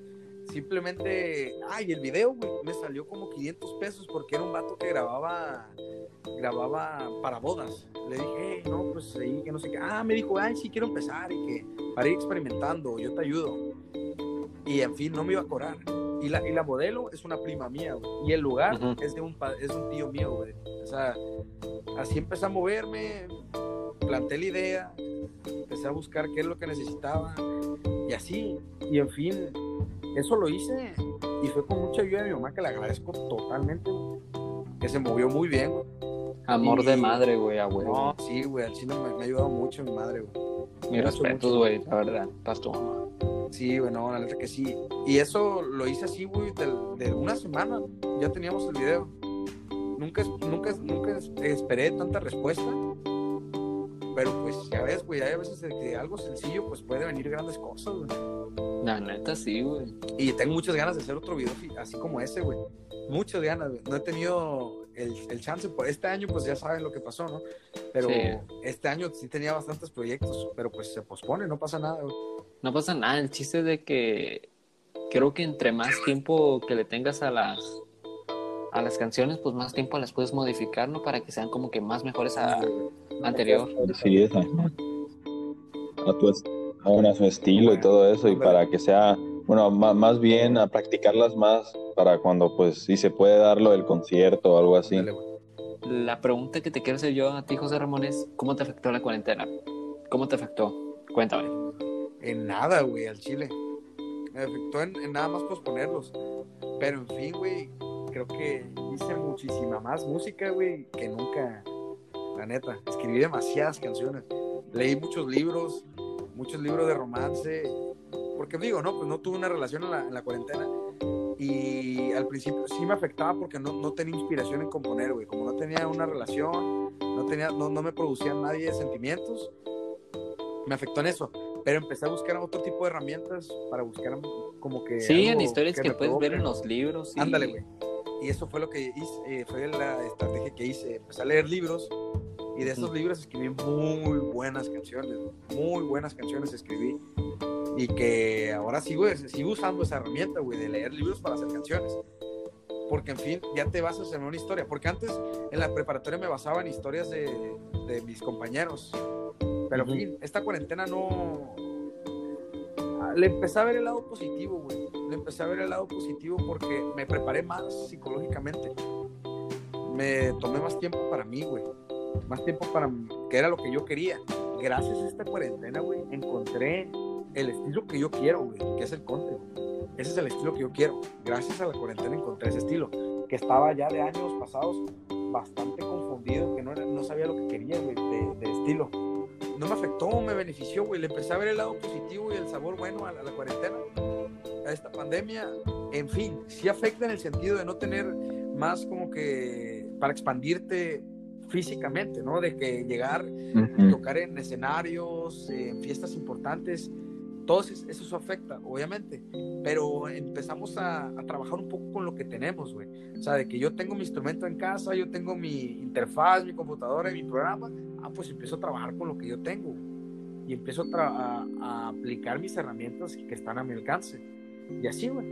Simplemente, ay, el video, güey, me salió como 500 pesos porque era un vato que grababa, grababa para bodas. Le dije, hey, no, pues ahí, que no sé qué. Ah, me dijo, ay, sí, quiero empezar y que para ir experimentando, yo te ayudo. Y en fin, no me iba a cobrar. Y la, y la modelo es una prima mía, güey. Y el lugar Ujú. es, de un, es un tío mío, güey. O sea, así empecé a moverme, planté la idea, empecé a buscar qué es lo que necesitaba. Y así, y en fin, eso lo hice. Y fue con mucha ayuda de mi mamá, que le agradezco totalmente, Que se movió muy bien, güey. Amor Y- de madre, güey, a huevo. No, sí, güey, al chile me, me ha ayudado mucho mi madre, güey. Mucho, respetos, güey, la verdad, para tu mamá. Sí, güey, no, la neta que sí. Y eso lo hice así, güey, del- de, una semana. Ya teníamos el video. Nunca, nunca, nunca esperé tanta respuesta. Pero pues, ya ves, güey, hay a veces de que algo sencillo, pues puede venir grandes cosas, güey. La neta, sí, güey. Y tengo muchas ganas de hacer otro video así como ese, güey. Muchas ganas, güey. No he tenido el, el chance. Por este año, pues ya saben lo que pasó, ¿no? Pero Sí. este año sí tenía bastantes proyectos, pero pues se pospone, no pasa nada, güey. No pasa nada, el chiste es de que creo que entre más tiempo que le tengas a las a las canciones, pues más tiempo las puedes modificar, ¿no? Para que sean como que más mejores a anterior. Sí, esa. A tu, a su estilo y todo eso, y para que sea, bueno, ma- más bien a practicarlas más para cuando, pues, si se puede darlo el concierto o algo así. La pregunta que te quiero hacer yo a ti, José Ramón, es ¿cómo te afectó la cuarentena? ¿Cómo te afectó? Cuéntame. En nada, güey, al chile. Me afectó en, en nada más posponerlos. Pero en fin, güey, creo que hice muchísima más música, güey, que nunca. La neta, escribí demasiadas canciones. Leí muchos libros, muchos libros de romance. Porque digo, no, pues no tuve una relación en la, en la cuarentena. Y al principio sí me afectaba porque no, no tenía inspiración en componer, güey. Como no tenía una relación, no, tenía, no, no me producía nadie de sentimientos, me afectó en eso. Pero empecé a buscar otro tipo de herramientas para buscar como que. Sí, en historias que, me puedes ver en los libros. y- Ándale, güey. Y eso fue lo que hice, eh, fue la estrategia que hice. Empecé a leer libros y de esos libros escribí muy buenas canciones, muy buenas canciones escribí. Y que ahora sigo, sigo usando esa herramienta, güey, de leer libros para hacer canciones. Porque, en fin, ya te basas en una historia. Porque antes en la preparatoria me basaba en historias de, de mis compañeros. Pero, en fin, esta cuarentena no. Le empecé a ver el lado positivo, güey. Le empecé a ver el lado positivo porque me preparé más psicológicamente. Me tomé más tiempo para mí, güey. Más tiempo para mí, que era lo que yo quería. Gracias a esta cuarentena, güey, encontré el estilo que yo quiero, güey, que es el country. güey. Ese es el estilo que yo quiero. Gracias a la cuarentena encontré ese estilo, que estaba ya de años pasados bastante confundido, que no, era- no sabía lo que quería, güey, de, de estilo. No me afectó, me benefició, güey. Le empecé a ver el lado positivo y el sabor bueno a la, a la cuarentena, a esta pandemia. En fin, sí afecta en el sentido de no tener más como que para expandirte físicamente, ¿no? De que llegar Ujú. tocar en escenarios, eh, en fiestas importantes, todo eso, eso afecta, obviamente, pero empezamos a, a trabajar un poco con lo que tenemos, güey. O sea, de que yo tengo mi instrumento en casa, yo tengo mi interfaz, mi computadora y mi programa, ah, pues empiezo a trabajar con lo que yo tengo y empiezo a- a aplicar mis herramientas que están a mi alcance. Y así, güey.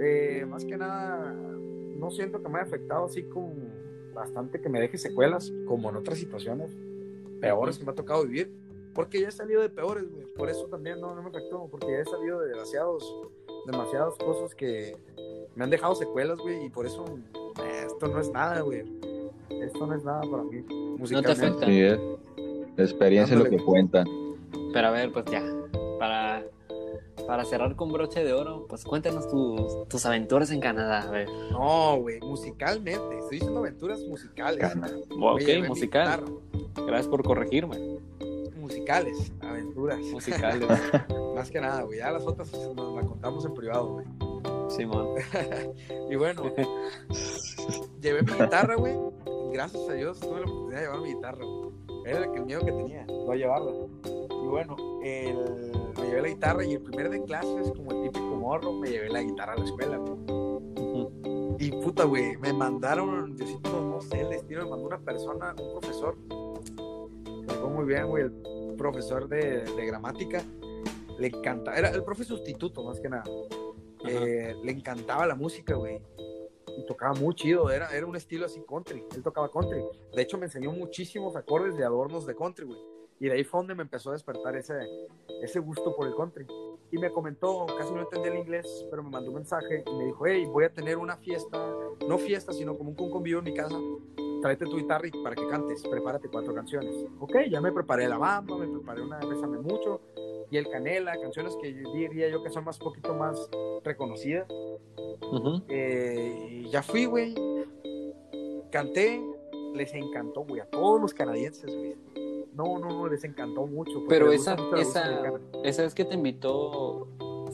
Eh, más que nada, no siento que me haya afectado así como bastante que me deje secuelas, como en otras situaciones peores que me ha tocado vivir, porque ya he salido de peores, güey. Por eso también no, no me afectó, porque ya he salido de demasiados, demasiadas cosas que me han dejado secuelas, güey, y por eso eh, esto no es nada, güey. Esto no es nada para mí. musicalmente. afecta. Sí, es. La experiencia es lo que cuenta. Pero a ver, pues ya, para, para cerrar con broche de oro, pues cuéntanos tus, tus aventuras en Canadá. A ver. No, güey, musicalmente. Estoy diciendo aventuras musicales. Cana. Ok, musical. Gracias por corregirme. Musicales, aventuras. Musicales. Más que nada, güey. Ya las otras nos las contamos en privado, güey. Simón. Y bueno, llevé mi guitarra, güey. Gracias a Dios tuve la oportunidad de llevar mi guitarra. güey. Era el miedo que tenía, no llevarla. Y bueno, el- me llevé la guitarra y el primer de clases, como el típico morro, me llevé la guitarra a la escuela. güey. Y puta, güey, me mandaron, Diosito, no sé, el destino me mandó una persona, un profesor. Me muy bien, güey, el profesor de, de gramática. Le encanta, era el profe sustituto, más que nada. Eh, le encantaba la música, güey. Y tocaba muy chido, era, era un estilo así country. Él tocaba country. De hecho, me enseñó muchísimos acordes de adornos de country, güey. Y de ahí fue donde me empezó a despertar ese, ese gusto por el country. Y me comentó, casi no entendía el inglés, pero me mandó un mensaje y me dijo, hey, voy a tener una fiesta, no fiesta, sino como un convivio en mi casa. Tráete tu guitarra y para que cantes, prepárate cuatro canciones. Ok, ya me preparé la bamba, me preparé una Bésame Mucho y el Canela, canciones que yo diría yo que son más poquito más reconocidas. Ujú. Eh, y ya fui, güey. Canté, les encantó, güey, a todos los canadienses, güey. No, no, no, les encantó mucho. Pero esa, la esa, esa vez que te invitó,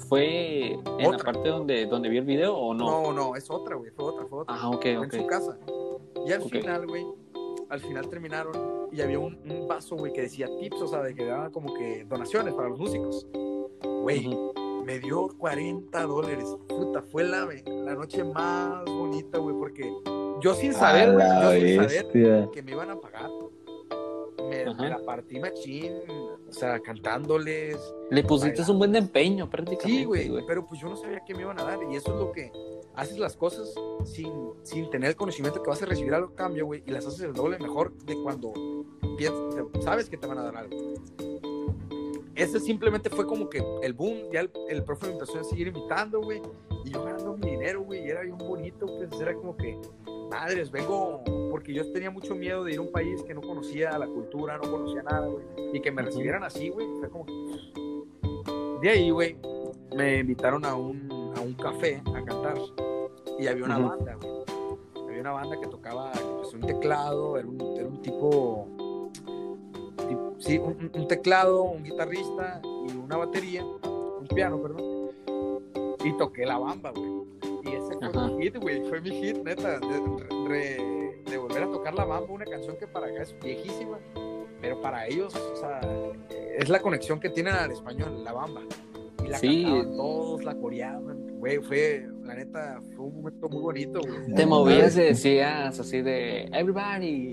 ¿fue en la Otra. parte donde, donde vi el video o no? No, no, es otra, güey, fue otra, fue otra. Ah, ok, Fue ok. en su casa. Y al final, güey, al final terminaron y había un, un vaso, güey, que decía tips, o sea, de que daban como que donaciones para los músicos. Güey, me dio 40 dólares. Puta, fue la, la noche más bonita, güey, porque yo sin saber, güey, yo sin saber que me iban a pagar, me, la partí machín, o sea, cantándoles. Le pusiste Bailando. un buen empeño prácticamente. Sí, güey, pero pues yo no sabía qué me iban a dar y eso es lo que haces las cosas sin, sin tener el conocimiento que vas a recibir algo a cambio, güey, y las haces el doble mejor de cuando piensas, sabes que te van a dar algo. ese simplemente fue como que el boom, ya el, el profe me empezó a seguir invitando, güey, y yo ganando mi dinero, güey, y era bien bonito, pues era como que, madres, vengo, porque yo tenía mucho miedo de ir a un país que no conocía la cultura, no conocía nada, güey, y que me recibieran así, güey, fue como que... De ahí, güey, me invitaron a un, a un café a cantar, y había una banda, güey, había una banda que tocaba pues, un teclado, era un, era un tipo tipo- sí, un, un- un teclado, un guitarrista y una batería, un piano, perdón. Y toqué la bamba, güey. Y ese fue Ajá. mi hit, güey. Fue mi hit, neta. De, re- de volver a tocar la bamba, una canción que para acá es viejísima. Pero para ellos, o sea, es la conexión que tienen al español, la bamba. Y la Sí. cantaban todos, la coreaban. Güey, fue, la neta, fue un momento muy bonito, güey. Te movías y decías así de everybody.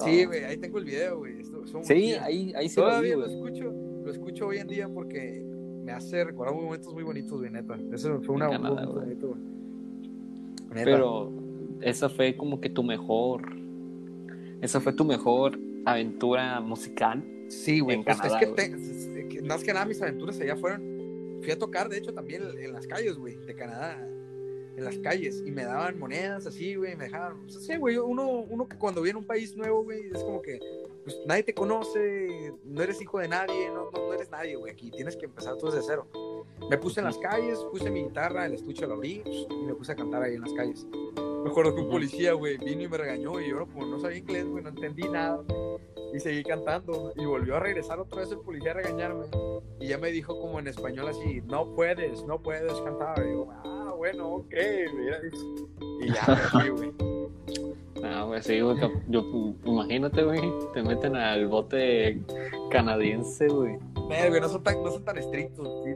Sí, güey, ahí tengo el video, güey. Sí, ahí, ahí sí lo vi, Todavía lo escucho, lo escucho hoy en día porque me hace recordar momentos muy bonitos, güey, neta. Eso fue una, Canadá, un momento güey. bonito, güey. Neta. Pero esa fue como que tu mejor. Esa fue tu mejor aventura musical. sí, güey, en pues Canadá, es que, güey. te- más que nada mis aventuras allá fueron. Fui a tocar, de hecho, también en las calles, güey, de Canadá. En las calles. Y me daban monedas así, güey, me dejaban. Pues, sí, güey, uno, uno que cuando viene a un país nuevo, güey, es como que. Pues nadie te conoce, no eres hijo de nadie, no, no, no eres nadie, güey. Aquí tienes que empezar todo desde cero. Me puse en las calles, puse mi guitarra, el estuche lo abrí pues, y me puse a cantar ahí en las calles. Me acuerdo que un policía, güey, vino y me regañó y yo, como no sabía inglés, güey, no entendí nada. Y seguí cantando y volvió a regresar otra vez el policía a regañarme. Y ya me dijo como en español así, no puedes, no puedes cantar. Y yo, ah, bueno, ok, mira. Y ya güey. Ah, güey, sí, güey. Yo, imagínate, güey. Te meten al bote canadiense, güey. Eh, güey, no son tan, no son tan estrictos, sí.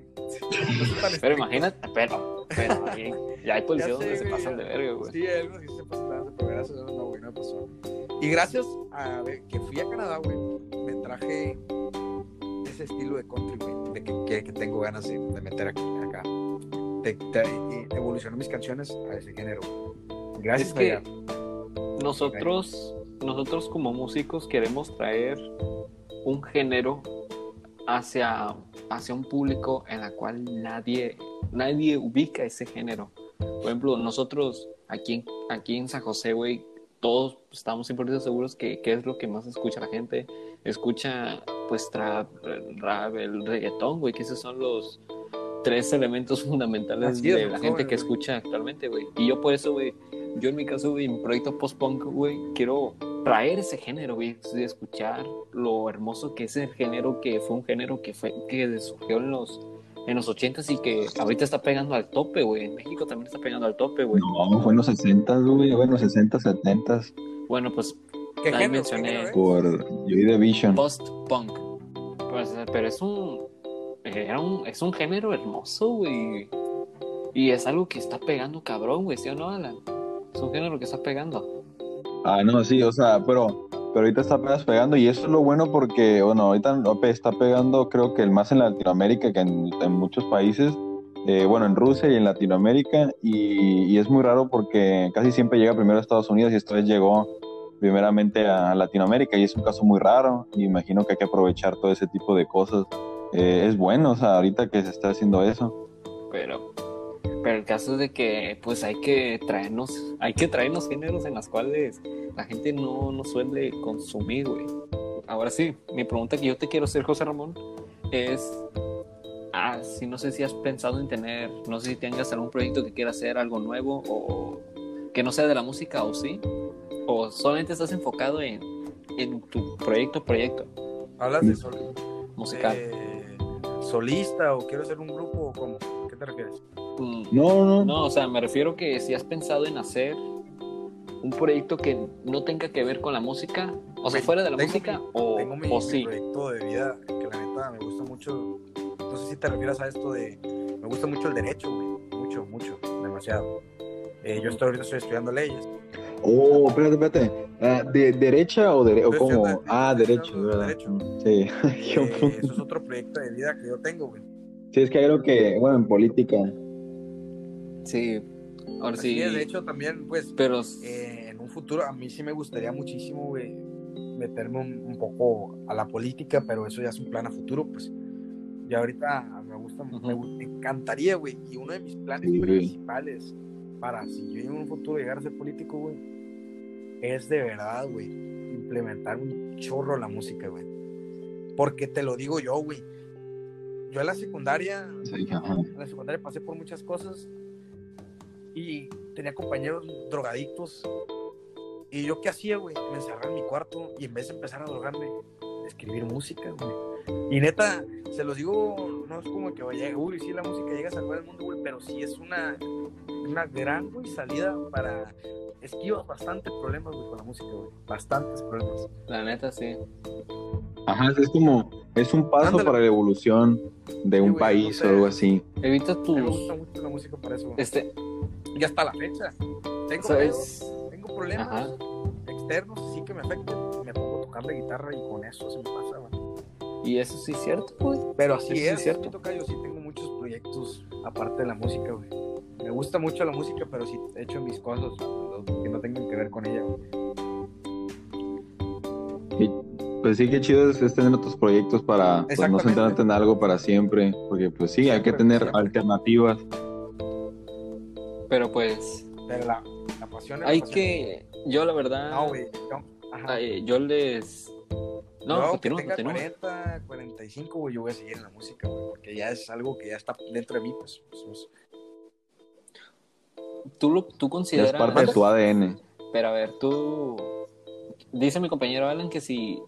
No son tan Pero imagínate, pero, pero ahí, ya hay policías Ya sé, donde se güey, pasan de verga, güey. Sí, hay algunos que se pasan de verga, pero gracias a Dios no, güey, no pasó. Y gracias a ver, que fui a Canadá, güey, me traje ese estilo de country, güey, de que, que, que tengo ganas de, de meter aquí, acá. De, de- y evolucionar mis canciones a ese género. güey. Gracias Es que allá. Nosotros, nosotros como músicos queremos traer un género hacia, hacia un público en la cual nadie, nadie ubica ese género. Por ejemplo, nosotros aquí, en- aquí en San José, güey, todos estamos 100% seguros que, que es lo que más escucha la gente. Escucha, pues, trap, rap, el reggaetón, güey, que esos son los tres elementos fundamentales Así de la gente que güey. escucha actualmente, güey. Y yo por eso, güey, yo en mi caso, güey, en mi proyecto post-punk, güey, quiero traer ese género, güey, de escuchar lo hermoso que es el género, que fue un género que fue, que surgió en los, en los 80s y que ahorita está pegando al tope, güey. En México también está pegando al tope, güey. No, fue en los 60, güey, bueno, 60, 70 Bueno, pues ¿Qué ahí género? mencioné- ¿Qué género es? por Joy Division. post-punk. Pues, pero es un, era un, es un género hermoso, güey. Y es algo que está pegando cabrón, güey, ¿sí o no, Alan? Es un género que está pegando. Ah, no, sí, o sea, pero, pero ahorita está apenas pegando y eso es lo bueno porque, bueno, ahorita está pegando creo que el más en Latinoamérica que en, en muchos países, eh, bueno, en Rusia y en Latinoamérica y, y es muy raro porque casi siempre llega primero a Estados Unidos y esta vez llegó primeramente a Latinoamérica y es un caso muy raro y imagino que hay que aprovechar todo ese tipo de cosas. Eh, es bueno, o sea, ahorita que se está haciendo eso. Pero, pero el caso es de que, pues hay que traernos, hay que traernos géneros en los cuales la gente no, no suele consumir, güey. Ahora sí, mi pregunta que yo te quiero hacer, José Ramón, es, ah, si no sé si has pensado en tener, no sé si tengas algún proyecto que quieras hacer, algo nuevo, o que no sea de la música, o sí, o solamente estás enfocado en, en tu proyecto, proyecto ¿Hablas de sol, musical. eh, solista o quiero hacer un grupo o cómo? ¿Qué te refieres? Mm, No, no, No, o sea, me refiero que si has pensado en hacer un proyecto que no tenga que ver con la música, o sea, fuera de la tengo música, mi- o, Tengo mi, o mi sí. proyecto de vida que la neta me gusta mucho. No sé si te refieres a esto de. Me gusta mucho el derecho, güey. Mucho, mucho, demasiado. Eh, yo estoy, ahorita estoy estudiando leyes. Oh, espérate, espérate. Ah, ¿de derecha o, dere o cómo? estudiando- Ah, derecho, ¿verdad? derecho. Sí. Eh, eso es otro proyecto de vida que yo tengo, güey. sí, es que hay algo que, bueno, en política. Sí, ahora Así sí. es, de hecho, también, pues, pero eh, en un futuro, a mí sí me gustaría muchísimo, güey, meterme un, un poco a la política, pero eso ya es un plan a futuro, pues. Y ahorita me gusta, me, Ujú. gu- me encantaría, güey. Y uno de mis planes Sí, güey. principales para si yo en un futuro llegar a ser político, güey, es de verdad, güey, implementar un chorro la música, güey. Porque te lo digo yo, güey. Yo en la secundaria, Sí, en la secundaria pasé por muchas cosas y tenía compañeros drogadictos. Y yo qué hacía, güey? Me encerraba en mi cuarto y en vez de empezar a drogarme, escribir música, güey. Y neta, se los digo, no es como que vaya, uy, sí, la música llega a salvar el mundo, güey, pero sí es una, una gran, güey, salida para... Esquivas bastantes problemas, güey, con la música, güey. Bastantes problemas. La neta, sí. Ajá, es como, es un paso Ándale. para la evolución de un güey, país o algo así. Evita tus. me gusta mucho la música para eso. güey. Este, Y hasta la fecha. Tengo ¿sabes? pedos, tengo problemas Ajá. externos, así que me afectan. Me pongo a tocar la guitarra y con eso se me pasa, güey. Y eso sí es cierto, güey. Pero así Sí, sí, es, es cierto. mi tocayo, sí tengo muchos proyectos aparte de la música, güey. Me gusta mucho la música, pero sí he hecho mis cosas que no tengan que ver con ella, güey. Y, pues sí, qué chido es, es tener otros proyectos para pues, no centrarte en algo para siempre. Porque pues sí, hay que tener siempre. alternativas. Pero pues, Pero la, la pasión es la hay pasión. que. Yo, la verdad. No, güey. no, Ajá. eh, yo les. No, aunque continúa, tenga continúa. 40, 45, güey, yo voy a seguir en la música, güey, porque ya es algo que ya está dentro de mí, pues. pues, pues. Tú, lo, tú Ya consideras. es parte de tu ADN. Pero a ver, tú. Dice mi compañero Alan que si.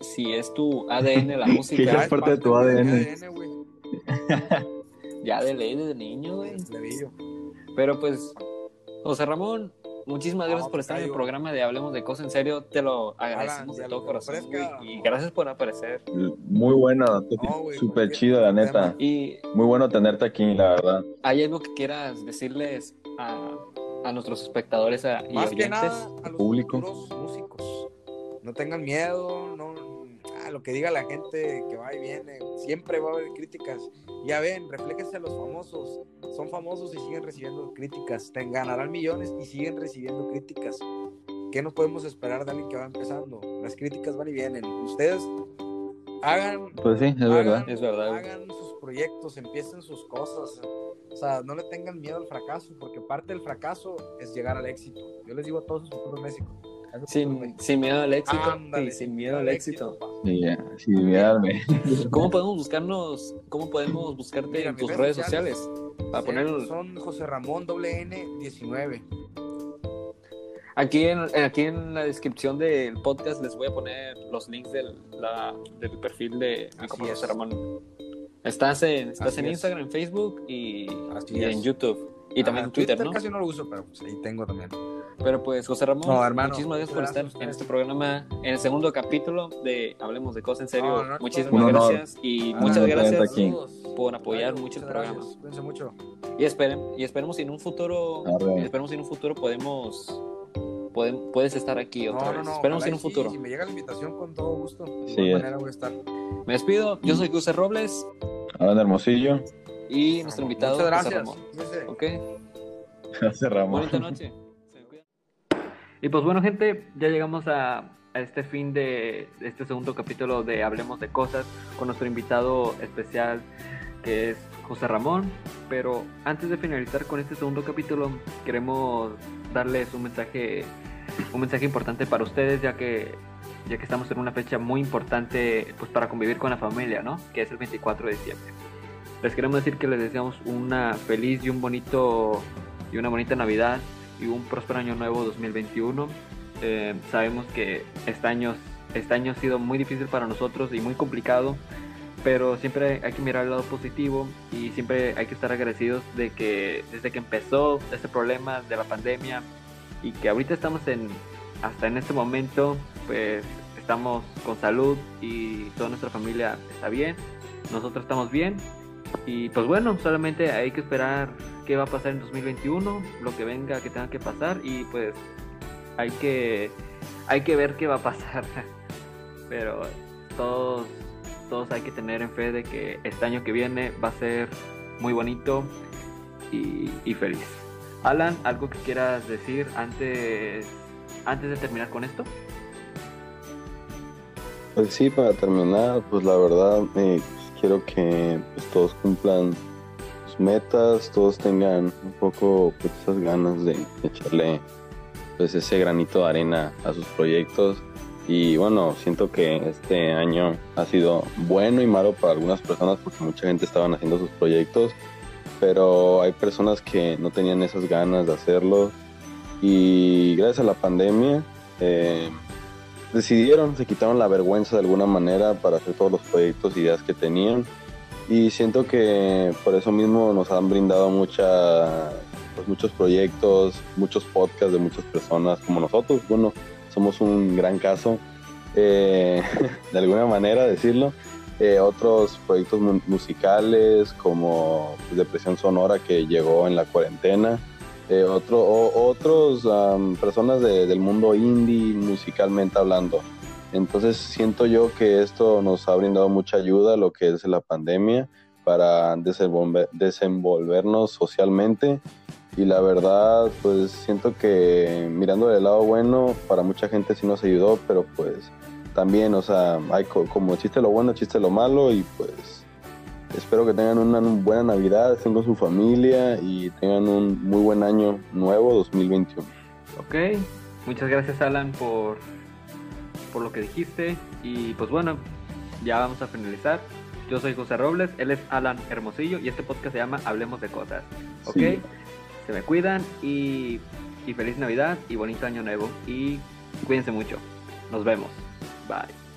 Si es tu ADN la Que música, ya es parte de tu ADN. ADN, ya de ley desde niño, güey. Pero pues, José Ramón, muchísimas gracias No, por estar en el programa de Hablemos de Cosas en Serio. Te lo agradecemos de todo corazón, Y gracias por aparecer. Muy buena, No, súper chido, la neta. Y Muy bueno tenerte aquí, la verdad. ¿hay algo que quieras decirles a, a nuestros espectadores a- y Más que oyentes? nada a los público. músicos. No tengan miedo, no lo que diga la gente que va y viene. Siempre va a haber críticas. Ya ven, refléjense a los famosos. Son famosos y siguen recibiendo críticas. Te ganarán millones y siguen recibiendo críticas. ¿Qué nos podemos esperar de alguien que va empezando? Las críticas van y vienen. Ustedes hagan Pues sí, es hagan- verdad. Es verdad. Hagan sus proyectos, empiecen sus cosas. O sea, no le tengan miedo al fracaso, porque parte del fracaso es llegar al éxito. Yo les digo a todos sus futuros México. Sin, sin miedo al éxito. Ándale, sí, sin miedo al éxito. ya, sí, mírame. ¿Cómo podemos buscarnos? ¿Cómo podemos buscarte Mira, en tus redes sociales? Para Sí, poner Son José Ramón doble N 19. aquí en, aquí en la descripción del podcast les voy a poner los links del, la- del perfil de mi compañero. José Ramón. Estás en, estás Así en es. Instagram, en Facebook y, y es. en YouTube. Y también Ah, en Twitter, ¿no? casi no lo uso, pero pues ahí tengo también. Pero pues, José Ramón, No, hermano, muchísimas gracias por estar en este programa, en el segundo capítulo de Hablemos de Cosas en Serio. No, no, no, muchísimas gracias y Ah, muchas no, gracias aquí. Por apoyar Ay, mucho el muchas programa. gracias. Cuídense mucho. Y, esperen, y esperemos si en un futuro, Arre. esperemos si en un futuro podemos, podem- puedes estar aquí otra No, no, vez. no. esperemos ojalá en un sí, futuro. Si me llega la invitación, con todo gusto. De Sí, manera voy a estar. Me despido, yo soy José Robles Alan Hermosillo. Y nuestro invitado Muchas José. Ramón. Cuídense. ¿Ok? Cerramos. Bonita noche. Y pues bueno, gente, ya llegamos a, a este fin de este segundo capítulo de Hablemos de Cosas con nuestro invitado especial que es José Ramón. Pero antes de finalizar con este segundo capítulo, queremos darles un mensaje, un mensaje importante para ustedes, ya que ya que estamos en una fecha muy importante pues para convivir con la familia, ¿no? Que es el 24 de diciembre. Les queremos decir que les deseamos una feliz y un bonito y una bonita Navidad y un próspero año nuevo 2021. Eh, sabemos que este año, este año ha sido muy difícil para nosotros y muy complicado, pero siempre hay que mirar el lado positivo y siempre hay que estar agradecidos de que desde que empezó este problema de la pandemia y que ahorita estamos en, hasta en este momento, pues estamos con salud y toda nuestra familia está bien, nosotros estamos bien y pues bueno, solamente hay que esperar qué va a pasar en 2021, lo que venga que tenga que pasar y pues hay que hay que ver qué va a pasar. Pero todos todos hay que tener en fe de que este año que viene va a ser muy bonito y, feliz. Alan, algo que quieras decir antes antes de terminar con esto? Pues sí, para terminar, pues la verdad, eh, quiero que pues, todos cumplan sus metas, todos tengan un poco pues, esas ganas de echarle pues ese granito de arena a sus proyectos. Y bueno, siento que este año ha sido bueno y malo para algunas personas porque mucha gente estaban haciendo sus proyectos, pero hay personas que no tenían esas ganas de hacerlo. Y gracias a la pandemia eh, decidieron, se quitaron la vergüenza de alguna manera para hacer todos los proyectos ideas que tenían y siento que por eso mismo nos han brindado mucha, pues, muchos proyectos, muchos podcasts de muchas personas como nosotros. Bueno, somos un gran caso, eh, de alguna manera decirlo. Eh, otros proyectos musicales como pues, Depresión Sonora que llegó en la cuarentena. Eh, otro, otros personas del mundo indie musicalmente hablando. Entonces siento yo que esto nos ha brindado mucha ayuda, lo que es la pandemia, para desenvolvernos socialmente y la verdad pues siento que mirando del lado bueno para mucha gente sí nos ayudó pero pues también o sea hay como chiste lo bueno chiste lo malo y pues espero que tengan una buena navidad estén con su familia y tengan un muy buen año nuevo 2021 ok muchas gracias Alan por por lo que dijiste y pues bueno ya vamos a finalizar yo soy José Robles, él es Alan Hermosillo y este podcast se llama Hablemos de Cosas. ¿Ok? se me cuidan y, y feliz Navidad y bonito año nuevo y cuídense mucho. Nos vemos. Bye.